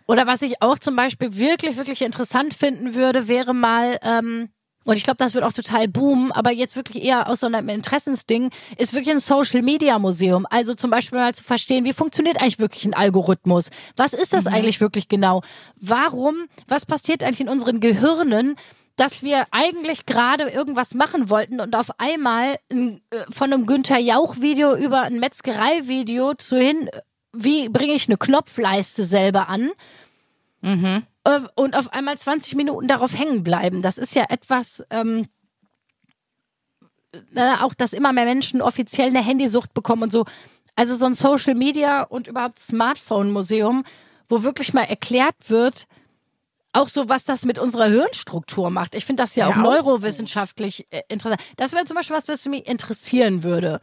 Oder was ich auch zum Beispiel wirklich, wirklich interessant finden würde, wäre mal, ähm, und ich glaube, das wird auch total boomen, aber jetzt wirklich eher aus so einem Interessensding, ist wirklich ein Social Media Museum. Also zum Beispiel mal zu verstehen, wie funktioniert eigentlich wirklich ein Algorithmus? Was ist das eigentlich wirklich genau? Warum, was passiert eigentlich in unseren Gehirnen? Dass wir eigentlich gerade irgendwas machen wollten und auf einmal ein, äh, von einem Günther Jauch-Video über ein Metzgerei-Video zu hin, äh, wie bringe ich eine Knopfleiste selber an? Äh, Und auf einmal 20 Minuten darauf hängen bleiben. Das ist ja etwas, ähm, äh, auch, dass immer mehr Menschen offiziell eine Handysucht bekommen und so. Also so ein Social Media und überhaupt Smartphone-Museum, wo wirklich mal erklärt wird, auch so, was das mit unserer Hirnstruktur macht. Ich finde das ja, Ja, auch neurowissenschaftlich äh, interessant. Das wäre zum Beispiel was, was mich interessieren würde.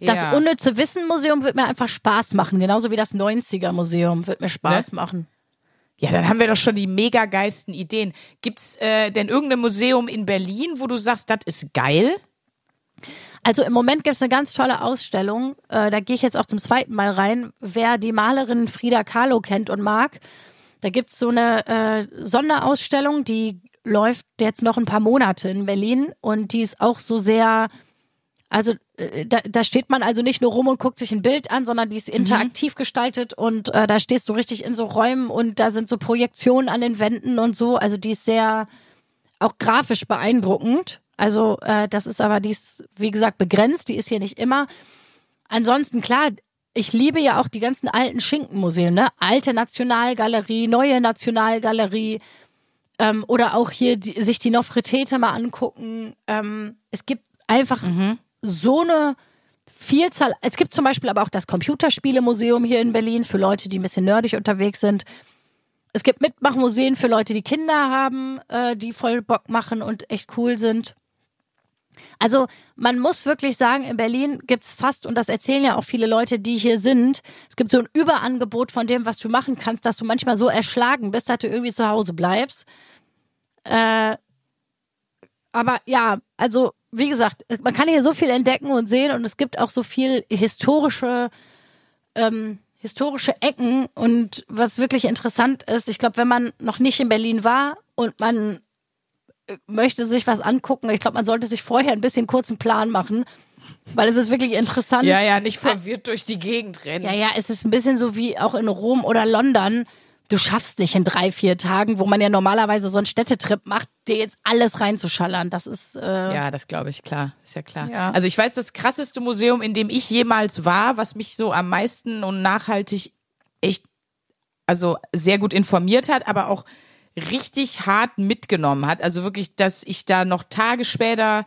Das Ja. unnütze Wissen-Museum wird mir einfach Spaß machen, genauso wie das 90er-Museum wird mir Spaß Ne? machen. Ja, dann haben wir doch schon die mega geilsten Ideen. Gibt's äh, denn irgendein Museum in Berlin, wo du sagst, das ist geil? Also im Moment gibt's eine ganz tolle Ausstellung, äh, da gehe ich jetzt auch zum zweiten Mal rein. Wer die Malerin Frida Kahlo kennt und mag, da gibt's so eine äh, Sonderausstellung, die läuft jetzt noch ein paar Monate in Berlin und die ist auch so sehr, also äh, da, da steht man also nicht nur rum und guckt sich ein Bild an, sondern die ist interaktiv gestaltet und äh, da stehst du richtig in so Räumen und da sind so Projektionen an den Wänden und so. Also die ist sehr auch grafisch beeindruckend. Also äh, das ist aber, die ist, wie gesagt, begrenzt, die ist hier nicht immer. Ansonsten, klar, ich liebe ja auch die ganzen alten Schinkenmuseen, ne? Alte Nationalgalerie, neue Nationalgalerie ähm, oder auch hier die, sich die Nofretete mal angucken. Ähm, es gibt einfach so eine Vielzahl. Es gibt zum Beispiel aber auch das Computerspielemuseum hier in Berlin für Leute, die ein bisschen nerdig unterwegs sind. Es gibt Mitmachmuseen für Leute, die Kinder haben, äh, die voll Bock machen und echt cool sind. Also man muss wirklich sagen, in Berlin gibt's fast, und das erzählen ja auch viele Leute, die hier sind, es gibt so ein Überangebot von dem, was du machen kannst, dass du manchmal so erschlagen bist, dass du irgendwie zu Hause bleibst. Äh, aber ja, also wie gesagt, man kann hier so viel entdecken und sehen und es gibt auch so viel historische ähm, historische Ecken und was wirklich interessant ist, ich glaube, wenn man noch nicht in Berlin war und man möchte sich was angucken, ich glaube, man sollte sich vorher ein bisschen kurzen Plan machen, weil es ist wirklich interessant. Ja, ja, nicht verwirrt durch die Gegend rennen. Ja, ja, es ist ein bisschen so wie auch in Rom oder London. Du schaffst nicht in drei, vier Tagen, wo man ja normalerweise so einen Städtetrip macht, dir jetzt alles reinzuschallern. Das ist äh, Ja, das glaube ich, klar. Ist ja klar. Ja. Also ich weiß, das krasseste Museum, in dem ich jemals war, was mich so am meisten und nachhaltig echt, also sehr gut informiert hat, aber auch richtig hart mitgenommen hat. Also wirklich, dass ich da noch Tage später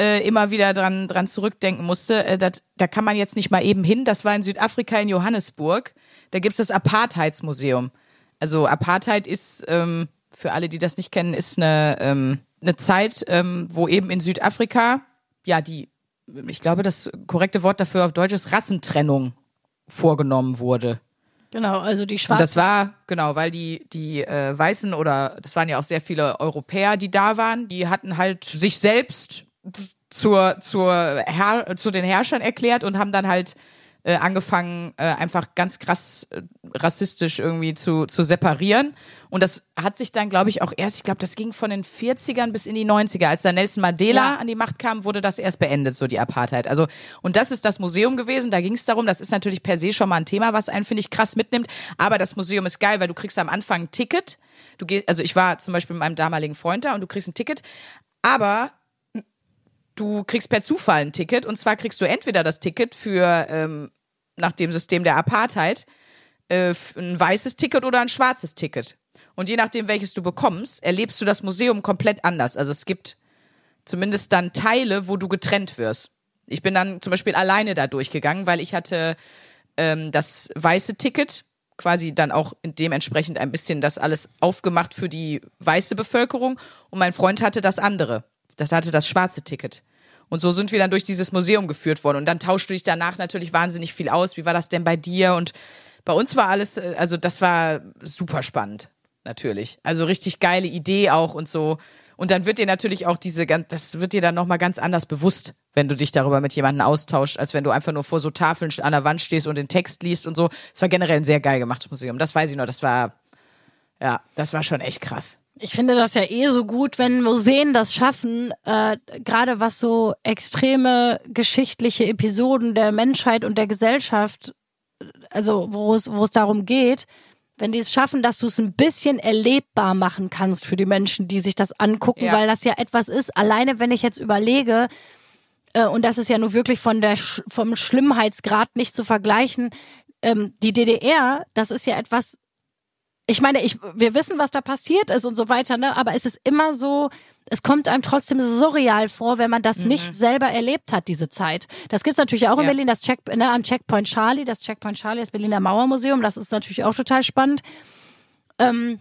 äh, immer wieder dran, dran zurückdenken musste. Äh, dat, da kann man jetzt nicht mal eben hin. Das war in Südafrika in Johannesburg. Da gibt's das Apartheidsmuseum. Also Apartheid ist, ähm, für alle, die das nicht kennen, ist eine, ähm, eine Zeit, ähm, wo eben in Südafrika ja die ich glaube, das korrekte Wort dafür auf Deutsch ist Rassentrennung vorgenommen wurde. Genau, also die Und Schwarzen. das war, genau, weil die, die äh, Weißen oder das waren ja auch sehr viele Europäer, die da waren, die hatten halt sich selbst zur, zur Herr, zu den Herrschern erklärt und haben dann halt äh, angefangen, äh, einfach ganz krass äh, rassistisch irgendwie zu, zu separieren. Und das hat sich dann, glaube ich, auch erst, ich glaube, das ging von den 40ern bis in die 90er. Als da Nelson Mandela Ja. an die Macht kam, wurde das erst beendet, so die Apartheid. Also, und das ist das Museum gewesen, da ging es darum, das ist natürlich per se schon mal ein Thema, was einen, finde ich, krass mitnimmt. Aber das Museum ist geil, weil du kriegst am Anfang ein Ticket. Du gehst, also ich war zum Beispiel mit meinem damaligen Freund da und du kriegst ein Ticket, aber du kriegst per Zufall ein Ticket und zwar kriegst du entweder das Ticket für ähm, nach dem System der Apartheid äh, ein weißes Ticket oder ein schwarzes Ticket. Und je nachdem, welches du bekommst, erlebst du das Museum komplett anders. Also es gibt zumindest dann Teile, wo du getrennt wirst. Ich bin dann zum Beispiel alleine da durchgegangen, weil ich hatte ähm, das weiße Ticket, quasi dann auch dementsprechend ein bisschen das alles aufgemacht für die weiße Bevölkerung und mein Freund hatte das andere. Das hatte das schwarze Ticket. Und so sind wir dann durch dieses Museum geführt worden. Und dann tauschst du dich danach natürlich wahnsinnig viel aus. Wie war das denn bei dir? Und bei uns war alles, äh, also das war super spannend, natürlich. Also richtig geile Idee auch und so. Und dann wird dir natürlich auch diese, das wird dir dann nochmal ganz anders bewusst, wenn du dich darüber mit jemandem austauscht, als wenn du einfach nur vor so Tafeln an der Wand stehst und den Text liest und so. Es war generell ein sehr geil gemachtes Museum. Das weiß ich noch. Das war, ja, das war schon echt krass. Ich finde das ja eh so gut, wenn Museen das schaffen, äh, gerade was so extreme geschichtliche Episoden der Menschheit und der Gesellschaft, also wo es, wo es darum geht, wenn die es schaffen, dass du es ein bisschen erlebbar machen kannst für die Menschen, die sich das angucken, Ja. weil das ja etwas ist. Alleine, wenn ich jetzt überlege, äh, und das ist ja nur wirklich von der vom Schlimmheitsgrad nicht zu vergleichen, ähm, die DDR, das ist ja etwas, ich meine, ich, wir wissen, was da passiert ist und so weiter, ne? Aber es ist immer so, es kommt einem trotzdem surreal vor, wenn man das nicht selber erlebt hat, diese Zeit. Das gibt's natürlich auch in Ja. Berlin, das Check, ne, am Checkpoint Charlie, das Checkpoint Charlie, das Berliner Mauermuseum, das ist natürlich auch total spannend. Ähm,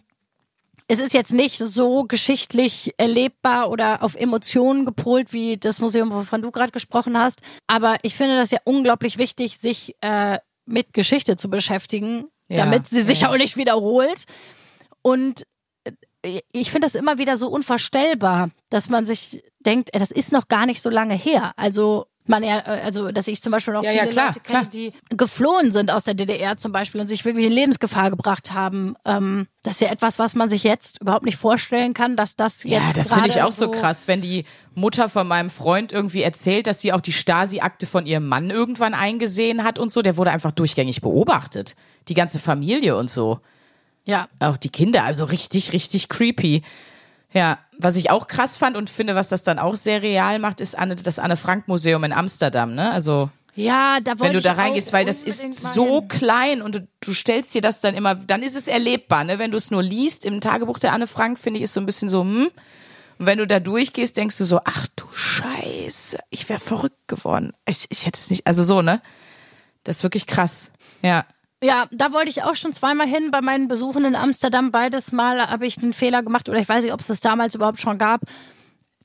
es ist jetzt nicht so geschichtlich erlebbar oder auf Emotionen gepolt wie das Museum, wovon du gerade gesprochen hast. Aber ich finde das ja unglaublich wichtig, sich äh, mit Geschichte zu beschäftigen, Ja, damit sie sich ja. auch nicht wiederholt. Und äh, ich finde das immer wieder so unvorstellbar, dass man sich denkt, ey, das ist noch gar nicht so lange her. Also man ja, äh, also dass ich zum Beispiel noch Ja, viele ja, klar, Leute kenne, klar. die geflohen sind aus der DDR zum Beispiel und sich wirklich in Lebensgefahr gebracht haben. Ähm, das ist ja etwas, was man sich jetzt überhaupt nicht vorstellen kann, dass das jetzt Ja, das finde ich auch so krass, wenn die Mutter von meinem Freund irgendwie erzählt, dass sie auch die Stasi-Akte von ihrem Mann irgendwann eingesehen hat und so. Der wurde einfach durchgängig beobachtet. Die ganze Familie und so. Ja, Auch die Kinder, also richtig, richtig creepy. Ja, was ich auch krass fand und finde, was das dann auch sehr real macht, ist Anne, das Anne-Frank-Museum in Amsterdam, ne? Also, ja, da wollte wenn du da reingehst, weil das ist so hin. klein und du, du stellst dir das dann immer, dann ist es erlebbar, ne? Wenn du es nur liest im Tagebuch der Anne Frank, finde ich, ist so ein bisschen so, hm. Und wenn du da durchgehst, denkst du so, ach du Scheiße, ich wäre verrückt geworden. Ich, ich hätte es nicht, also so, ne? Das ist wirklich krass. Ja. Ja, da wollte ich auch schon zweimal hin bei meinen Besuchen in Amsterdam. Beides Mal habe ich einen Fehler gemacht oder ich weiß nicht, ob es das damals überhaupt schon gab.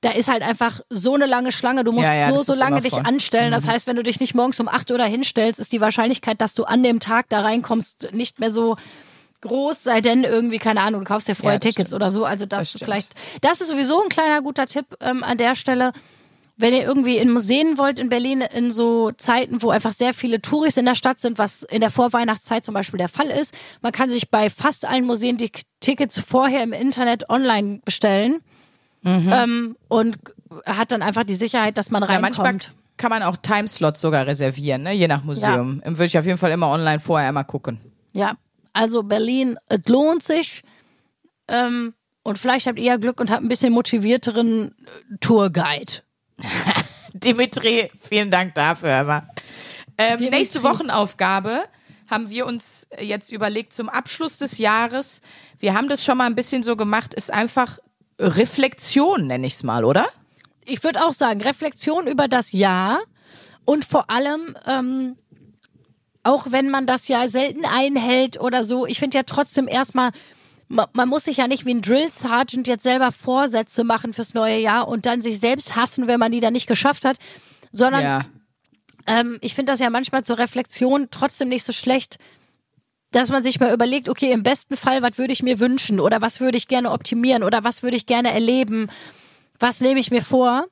Da ist halt einfach so eine lange Schlange. Du musst Ja, ja, so, so lange dich. Mhm. anstellen. Das heißt, wenn du dich nicht morgens um 8 Uhr da hinstellst, ist die Wahrscheinlichkeit, dass du an dem Tag da reinkommst, nicht mehr so groß, sei denn irgendwie, keine Ahnung, du kaufst dir vorher Ja, Tickets stimmt. oder so. Also das, Das vielleicht, das ist sowieso ein kleiner guter Tipp ähm, an der Stelle. Wenn ihr irgendwie in Museen wollt in Berlin, in so Zeiten, wo einfach sehr viele Touris in der Stadt sind, was in der Vorweihnachtszeit zum Beispiel der Fall ist, man kann sich bei fast allen Museen die Tickets vorher im Internet online bestellen ähm, und hat dann einfach die Sicherheit, dass man Mhm. Ja, manchmal reinkommt. kann man auch Timeslots sogar reservieren, ne? Je nach Museum. Würde ich auf jeden Fall immer online vorher einmal gucken. Ja, also Berlin, es lohnt sich. Ähm, und vielleicht habt ihr ja Glück und habt ein bisschen motivierteren äh, Tourguide. Dimitri, vielen Dank dafür. Aber. Ähm, Dimitri. nächste Wochenaufgabe haben wir uns jetzt überlegt zum Abschluss des Jahres. Wir haben das schon mal ein bisschen so gemacht, ist einfach Reflexion, nenne ich es mal, oder? ich würde auch sagen, Reflexion über das Jahr und vor allem, ähm, auch wenn man das ja selten einhält oder so, ich finde ja trotzdem erstmal, ma- man muss sich ja nicht wie ein Drill Sergeant jetzt selber Vorsätze machen fürs neue Jahr und dann sich selbst hassen, wenn man die dann nicht geschafft hat, sondern Ja. ähm, ich finde das ja manchmal zur Reflexion trotzdem nicht so schlecht, dass man sich mal überlegt, okay, im besten Fall, was würde ich mir wünschen oder was würde ich gerne optimieren oder was würde ich gerne erleben, was nehme ich mir vor.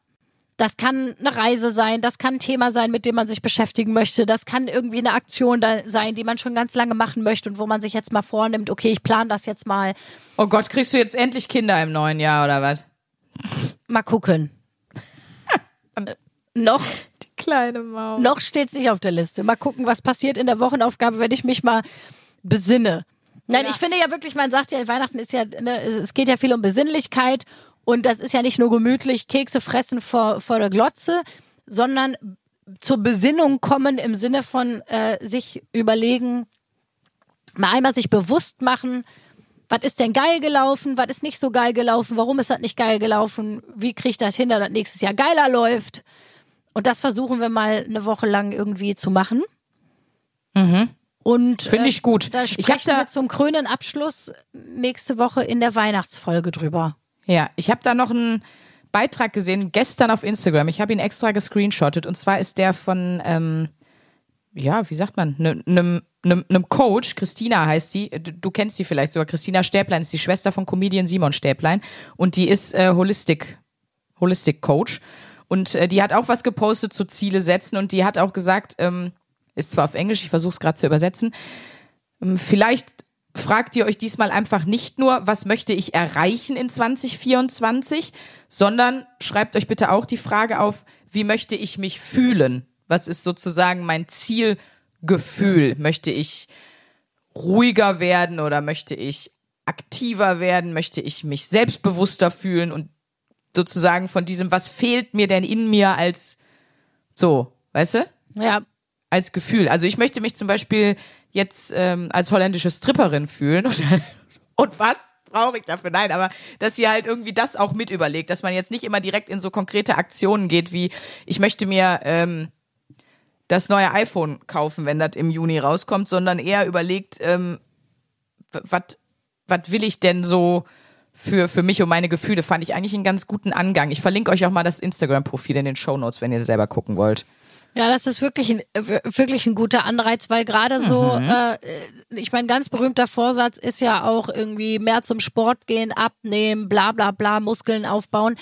Das kann eine Reise sein, das kann ein Thema sein, mit dem man sich beschäftigen möchte, das kann irgendwie eine Aktion da sein, die man schon ganz lange machen möchte und wo man sich jetzt mal vornimmt, okay, ich plane das jetzt mal, Oh Gott, kriegst du jetzt endlich Kinder im neuen Jahr oder was? mal gucken. noch Die kleine Maus. Noch steht's nicht auf der Liste. Mal gucken, was passiert in der Wochenaufgabe, wenn ich mich mal besinne. Nein, ich finde ja wirklich, man sagt ja, Weihnachten ist ja, ne, es geht ja viel um Besinnlichkeit und das ist ja nicht nur gemütlich Kekse fressen vor, vor der Glotze, sondern zur Besinnung kommen im Sinne von äh, sich überlegen, mal einmal sich bewusst machen, was ist denn geil gelaufen, was ist nicht so geil gelaufen, warum ist das nicht geil gelaufen, wie kriege ich das hin, dass das nächstes Jahr geiler läuft. Und das versuchen wir mal eine Woche lang irgendwie zu machen. Und Finde ich gut. Da Ich hab sprechen da- wir zum krönenden Abschluss nächste Woche in der Weihnachtsfolge drüber. Ja, ich habe da noch einen Beitrag gesehen, gestern auf Instagram. Ich habe ihn extra gescreenshottet. Und zwar ist der von, ähm, ja, wie sagt man, einem ne, ne, ne Coach, Christina heißt die, du, du kennst die vielleicht sogar, Christina Stäblein ist die Schwester von Comedian Simon Stäblein. Und die ist äh, Holistic, Holistic Coach. Und äh, die hat auch was gepostet zu Ziele setzen. Und die hat auch gesagt, ähm, ist zwar auf Englisch, ich versuche es gerade zu übersetzen, ähm, vielleicht fragt ihr euch diesmal einfach nicht nur, was möchte ich erreichen in 2024, sondern schreibt euch bitte auch die Frage auf, wie möchte ich mich fühlen? Was ist sozusagen mein Zielgefühl? Möchte ich ruhiger werden oder möchte ich aktiver werden? Möchte ich mich selbstbewusster fühlen und sozusagen von diesem, was fehlt mir denn in mir als so, weißt du? Ja, als Gefühl. Also ich möchte mich zum Beispiel jetzt ähm, als holländische Stripperin fühlen und, und was brauche ich dafür? Nein, aber dass ihr halt irgendwie das auch mit überlegt, dass man jetzt nicht immer direkt in so konkrete Aktionen geht, wie ich möchte mir ähm, das neue iPhone kaufen, wenn das im Juni rauskommt, sondern eher überlegt, ähm, was will ich denn so für, für mich und meine Gefühle, fand ich eigentlich einen ganz guten Angang. Ich verlinke euch auch mal das Instagram-Profil in den Shownotes, wenn ihr selber gucken wollt. Ja, das ist wirklich ein wirklich ein guter Anreiz, weil gerade so, Mhm. äh, ich mein ganz berühmter Vorsatz ist ja auch irgendwie mehr zum Sport gehen, abnehmen, bla bla bla, Muskeln aufbauen.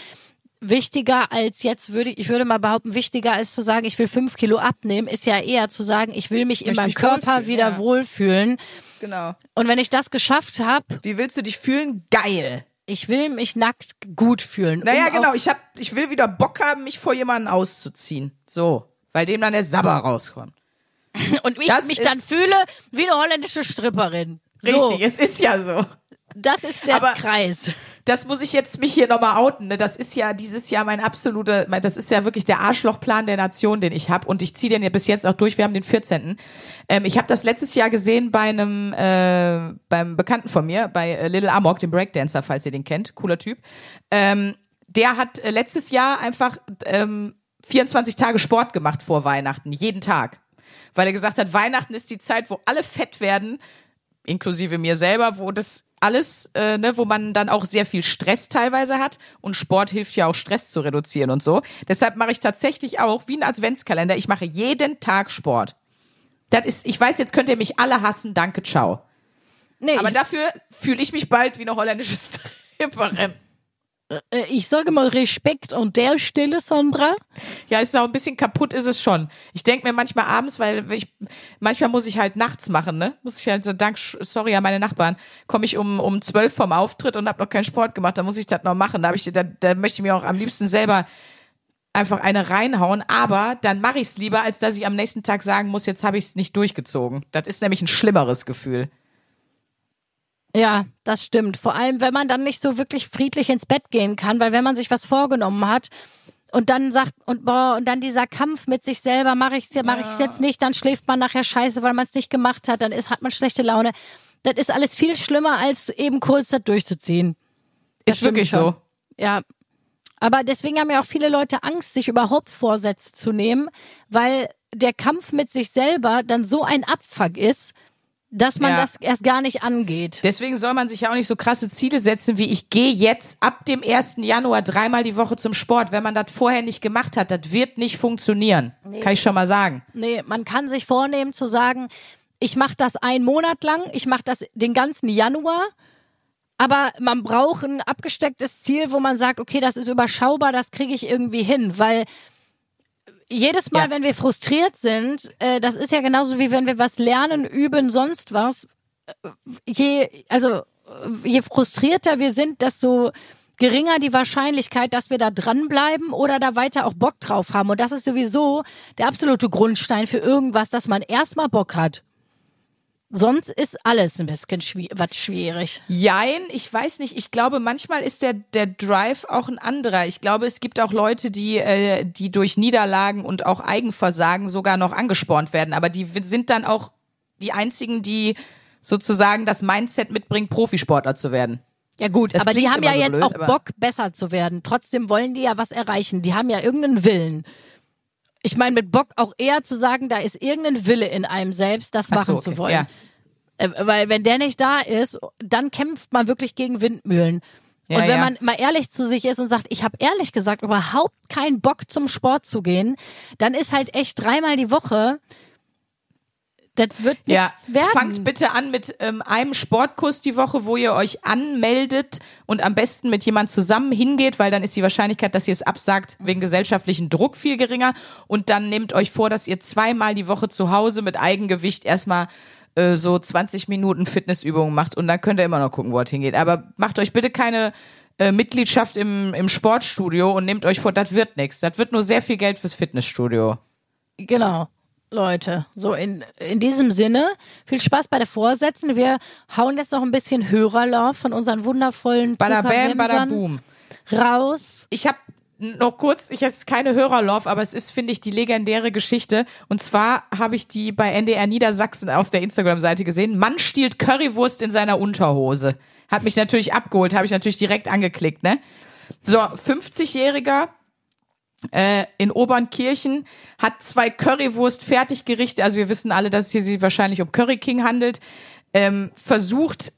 Wichtiger als jetzt würde ich, ich würde mal behaupten, wichtiger als zu sagen, ich will fünf Kilo abnehmen, ist ja eher zu sagen, ich will mich in meinem Körper wohlfühlen, wieder ja. wohlfühlen. Genau. Und wenn ich das geschafft habe, Wie willst du dich fühlen? Geil. ich will mich nackt gut fühlen. Naja, um genau. Ich hab, ich will wieder Bock haben, mich vor jemanden auszuziehen. So. Weil dem dann der Sabber rauskommt. und ich das mich dann fühle wie eine holländische Stripperin. So, Richtig, es ist ja so. das ist der Aber- Kreis. Das muss ich jetzt mich hier nochmal outen. Ne? Das ist ja dieses Jahr mein absoluter, mein- das ist ja wirklich der Arschlochplan der Nation, den ich habe. Und ich ziehe den ja bis jetzt auch durch. Wir haben den 14. Ähm, ich habe das letztes Jahr gesehen bei einem, äh, beim Bekannten von mir, bei äh, Little Amok, dem Breakdancer, falls ihr den kennt. Cooler Typ. Ähm, der hat äh, letztes Jahr einfach ähm, 24 Tage Sport gemacht vor Weihnachten. Jeden Tag. Weil er gesagt hat, Weihnachten ist die Zeit, wo alle fett werden inklusive mir selber, wo das alles, äh, ne, wo man dann auch sehr viel Stress teilweise hat und Sport hilft ja auch Stress zu reduzieren und so. Deshalb mache ich tatsächlich auch wie ein Adventskalender. Ich mache jeden Tag Sport. Das ist, ich weiß, jetzt könnt ihr mich alle hassen. Danke, ciao. Nee, Aber dafür fühle ich mich bald wie eine holländische Stripperin. Äh, ich sage mal Respekt an der Stelle, Sandra. Ja, ist auch ein bisschen kaputt ist es schon. Ich denke mir manchmal abends, weil ich manchmal muss ich halt nachts machen, ne? Muss ich halt so dank sorry an meine Nachbarn, komme ich um um zwölf vom Auftritt und habe noch keinen Sport gemacht, da muss ich das noch machen. Da habe ich da, da möchte ich mir auch am liebsten selber einfach eine reinhauen, aber dann mache ich es lieber, als dass ich am nächsten Tag sagen muss, jetzt habe ich es nicht durchgezogen. Das ist nämlich ein schlimmeres Gefühl. Ja, das stimmt. Vor allem, wenn man dann nicht so wirklich friedlich ins Bett gehen kann, weil wenn man sich was vorgenommen hat und dann sagt und boah und dann dieser Kampf mit sich selber, mache ich es mache ich es jetzt nicht, dann schläft man nachher scheiße, weil man es nicht gemacht hat, dann ist hat man schlechte Laune. Das ist alles viel schlimmer als eben kurz das durchzuziehen. Das Ist wirklich schon. so. Ja. Aber deswegen haben ja auch viele Leute Angst, sich überhaupt Vorsätze zu nehmen, weil der Kampf mit sich selber dann so ein Abfuck ist, dass man Ja. das erst gar nicht angeht. Deswegen soll man sich ja auch nicht so krasse Ziele setzen, wie ich gehe jetzt ab dem 1. Januar dreimal die Woche zum Sport. Wenn man das vorher nicht gemacht hat, das wird nicht funktionieren. Kann ich schon mal sagen. Nee, man kann sich vornehmen zu sagen, ich mache das einen Monat lang, ich mache das den ganzen Januar, aber man braucht ein abgestecktes Ziel, wo man sagt, okay, das ist überschaubar, das kriege ich irgendwie hin, weil jedes Mal, Ja. wenn wir frustriert sind, äh, das ist ja genauso wie wenn wir was lernen, üben, sonst was. äh, Je, also äh, je frustrierter wir sind, desto geringer die Wahrscheinlichkeit, dass wir da dranbleiben oder da weiter auch Bock drauf haben. Und das ist sowieso der absolute Grundstein für irgendwas, dass man erstmal Bock hat. Sonst ist alles ein bisschen schwi was schwierig. Jein, ich weiß nicht. Ich glaube, manchmal ist der, der Drive auch ein anderer. Ich glaube, es gibt auch Leute, die, äh, die durch Niederlagen und auch Eigenversagen sogar noch angespornt werden. Aber die sind dann auch die einzigen, die sozusagen das Mindset mitbringen, Profisportler zu werden. Ja gut, Das aber die haben ja so jetzt blöd, auch Bock, besser zu werden. Trotzdem wollen die ja was erreichen. Die haben ja irgendeinen Willen. Ich meine mit Bock auch eher zu sagen, da ist irgendein Wille in einem selbst, das Ach machen so, okay, zu wollen. ja. Äh, weil wenn der nicht da ist, dann kämpft man wirklich gegen Windmühlen. Ja, und wenn ja. man mal ehrlich zu sich ist und sagt, ich habe ehrlich gesagt überhaupt keinen Bock zum Sport zu gehen, dann ist halt echt dreimal die Woche, das wird Ja, nichts werden. fangt bitte an mit ähm, einem Sportkurs die Woche, wo ihr euch anmeldet und am besten mit jemand zusammen hingeht, weil dann ist die Wahrscheinlichkeit, dass ihr es absagt, wegen gesellschaftlichen Druck viel geringer. Und dann nehmt euch vor, dass ihr zweimal die Woche zu Hause mit Eigengewicht erstmal äh, so 20 Minuten Fitnessübungen macht und dann könnt ihr immer noch gucken, wo es hingeht. Aber macht euch bitte keine äh, Mitgliedschaft im, im Sportstudio und nehmt euch vor, das wird nichts. Das wird nur sehr viel Geld fürs Fitnessstudio. Genau. Leute, so in, in diesem Sinne, viel Spaß bei der Vorsätzen. Wir hauen jetzt noch ein bisschen Hörerlauf von unseren wundervollen Bada bam, bada boom. raus. Ich habe noch kurz, ich es keine Hörerlove, aber es ist, finde ich, die legendäre Geschichte. Und zwar habe ich die bei NDR Niedersachsen auf der Instagram-Seite gesehen. Mann stiehlt Currywurst in seiner Unterhose. Hat mich natürlich abgeholt, habe ich natürlich direkt angeklickt, ne? So, 50-Jähriger äh, in Obernkirchen hat zwei Currywurst-Fertiggerichte, also wir wissen alle, dass es hier sich wahrscheinlich um Curry King handelt, ähm, versucht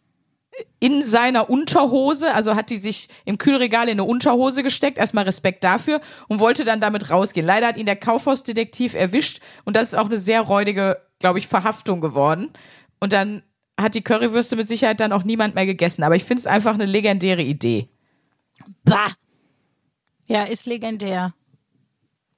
in seiner Unterhose, also hat die sich im Kühlregal in eine Unterhose gesteckt, erstmal Respekt dafür und wollte dann damit rausgehen. Leider hat ihn der Kaufhausdetektiv erwischt und das ist auch eine sehr räudige, glaube ich, Verhaftung geworden. Und dann hat die Currywürste mit Sicherheit dann auch niemand mehr gegessen. Aber ich finde es einfach eine legendäre Idee. Bah. Ja, ist legendär.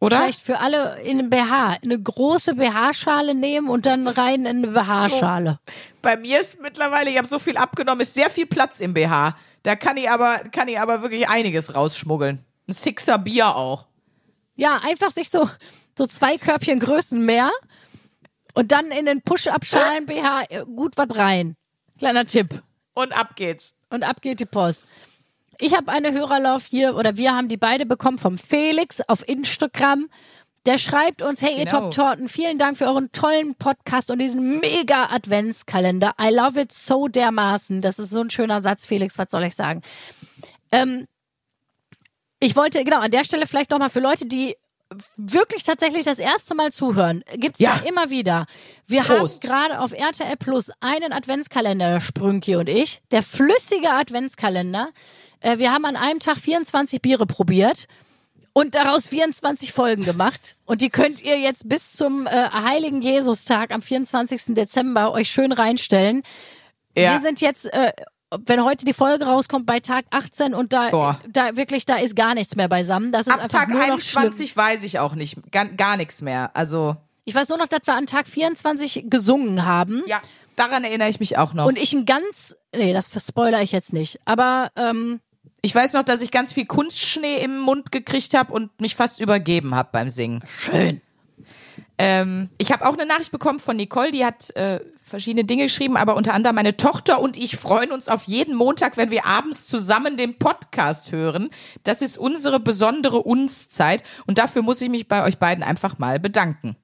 Oder? Vielleicht für alle in einem BH. Eine große BH-Schale nehmen und dann rein in eine BH-Schale. Bei mir ist mittlerweile, ich habe so viel abgenommen, ist sehr viel Platz im BH. Da kann ich aber, kann ich aber wirklich einiges rausschmuggeln. Ein Sixer Bier auch. Ja, einfach sich so, so zwei Körbchen Größen mehr und dann in den Push-Up-Schalen BH äh, gut was rein. Kleiner Tipp. Und ab geht's. Und ab geht die Post. Ich habe eine Hörerlauf hier, oder wir haben die beide bekommen vom Felix auf Instagram. Der schreibt uns, hey ihr Genau. Top-Torten, vielen Dank für euren tollen Podcast und diesen mega Adventskalender. I love it so dermaßen. Das ist so ein schöner Satz, Felix, was soll ich sagen? Ähm, ich wollte, genau, an der Stelle vielleicht nochmal für Leute, die wirklich tatsächlich das erste Mal zuhören, gibt's ja, Ja. immer wieder. Wir Prost. haben gerade auf RTL Plus einen Adventskalender, der Sprünki und ich, der flüssige Adventskalender. Äh, wir haben an einem Tag 24 Biere probiert und daraus 24 Folgen gemacht. Und die könnt ihr jetzt bis zum äh, Heiligen Jesustag am 24. Dezember euch schön reinstellen. Ja. Wir sind jetzt, äh, wenn heute die Folge rauskommt, bei Tag 18 und da, Boah. da wirklich, da ist gar nichts mehr beisammen. Das ist Ab einfach Tag nur noch schlimm. 21 weiß ich auch nicht. Gar, gar nichts mehr. Also, Ich weiß nur noch, dass wir an Tag 24 gesungen haben. ja, daran erinnere ich mich auch noch. Und ich ein ganz, nee, das spoiler ich jetzt nicht. Aber ähm, ich weiß noch, dass ich ganz viel Kunstschnee im Mund gekriegt habe und mich fast übergeben habe beim Singen. schön. Ähm, ich habe auch eine Nachricht bekommen von Nicole, die hat äh, verschiedene Dinge geschrieben, aber unter anderem meine Tochter und ich freuen uns auf jeden Montag, wenn wir abends zusammen den Podcast hören. Das ist unsere besondere Unszeit und dafür muss ich mich bei euch beiden einfach mal bedanken.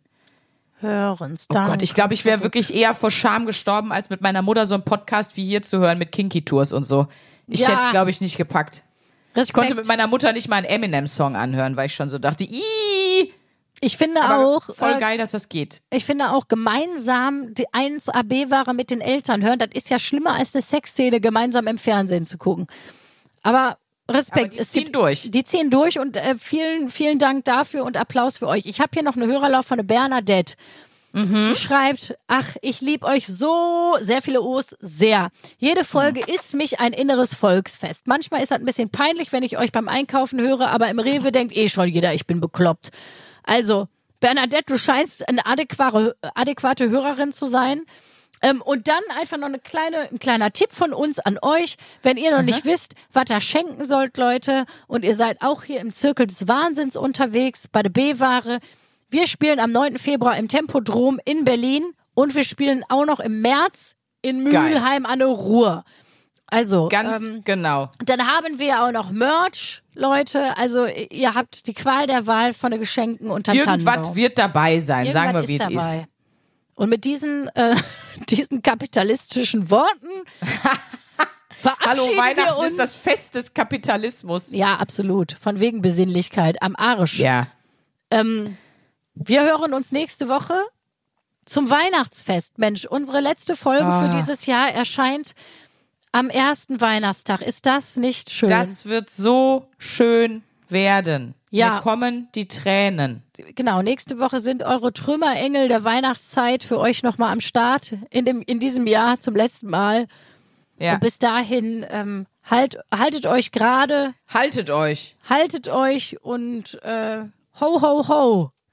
Hören's, Oh danke. Gott, ich glaube, ich wäre wirklich eher vor Scham gestorben, als mit meiner Mutter so einen Podcast wie hier zu hören mit Kinky Tours und so. Ich Ja. hätte, glaube ich, nicht gepackt. Respekt. Ich konnte mit meiner Mutter nicht mal einen Eminem-Song anhören, weil ich schon so dachte, ii, Ich finde Aber auch, voll äh, geil, dass das geht. ich finde auch gemeinsam die 1AB-Ware mit den Eltern hören, das ist ja schlimmer als eine Sexszene gemeinsam im Fernsehen zu gucken. Aber Respekt, Aber die es ziehen gibt, durch. Die ziehen durch und äh, vielen, vielen Dank dafür und Applaus für euch. Ich habe hier noch eine Hörerlauf von der Bernadette. Mhm. Die schreibt, ach, ich lieb euch so, sehr viele O's, sehr. Jede Folge Mhm. ist mich ein inneres Volksfest. Manchmal ist das ein bisschen peinlich, wenn ich euch beim Einkaufen höre, aber im Rewe denkt eh schon jeder, ich bin bekloppt. Also, Bernadette, du scheinst eine adäquate, adäquate Hörerin zu sein. Ähm, und dann einfach noch eine kleine, ein kleiner Tipp von uns an euch. Wenn ihr noch nicht wisst, was ihr schenken sollt, Leute, und ihr seid auch hier im Zirkel des Wahnsinns unterwegs bei der B-Ware. Wir spielen am 9. Februar im Tempodrom in Berlin und wir spielen auch noch im März in. Mülheim an der Ruhr. Also, Ganz ähm, genau. dann haben wir auch noch Merch, Leute. Also ihr habt die Qual der Wahl von den Geschenken unter Irgendwas Tannenbaum. wird dabei sein, sagen wir, Irgendwas wie es dabei. ist. Und mit diesen, äh, diesen kapitalistischen Worten verabschieden Hallo, wir Weihnachten uns. ist das Fest des Kapitalismus. ja, absolut. Von wegen Besinnlichkeit am Arsch. Ja. Ähm, wir hören uns nächste Woche zum Weihnachtsfest. Mensch, unsere letzte Folge Ah. für dieses Jahr erscheint am ersten Weihnachtstag. Ist das nicht schön? Das wird so schön werden. Ja. Mir kommen die Tränen. genau, nächste Woche sind eure Trümmerengel der Weihnachtszeit für euch nochmal am Start in, dem, in diesem Jahr zum letzten Mal. Ja. Und bis dahin, ähm, halt, haltet euch gerade, Haltet euch. haltet euch und äh, ho, ho, ho.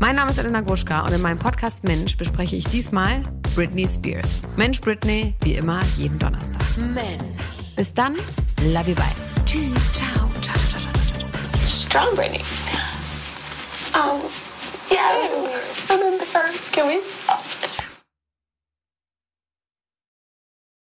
Mein Name ist Elena Gruschka und in meinem Podcast Mensch bespreche ich diesmal Britney Spears. Mensch Britney, wie immer, jeden Donnerstag. Mensch. Bis dann, love you, bye. Tschüss, ciao, ciao, ciao, ciao, ciao, ciao. strong Brittany. Um, yeah, it was weird. And then the parents, can we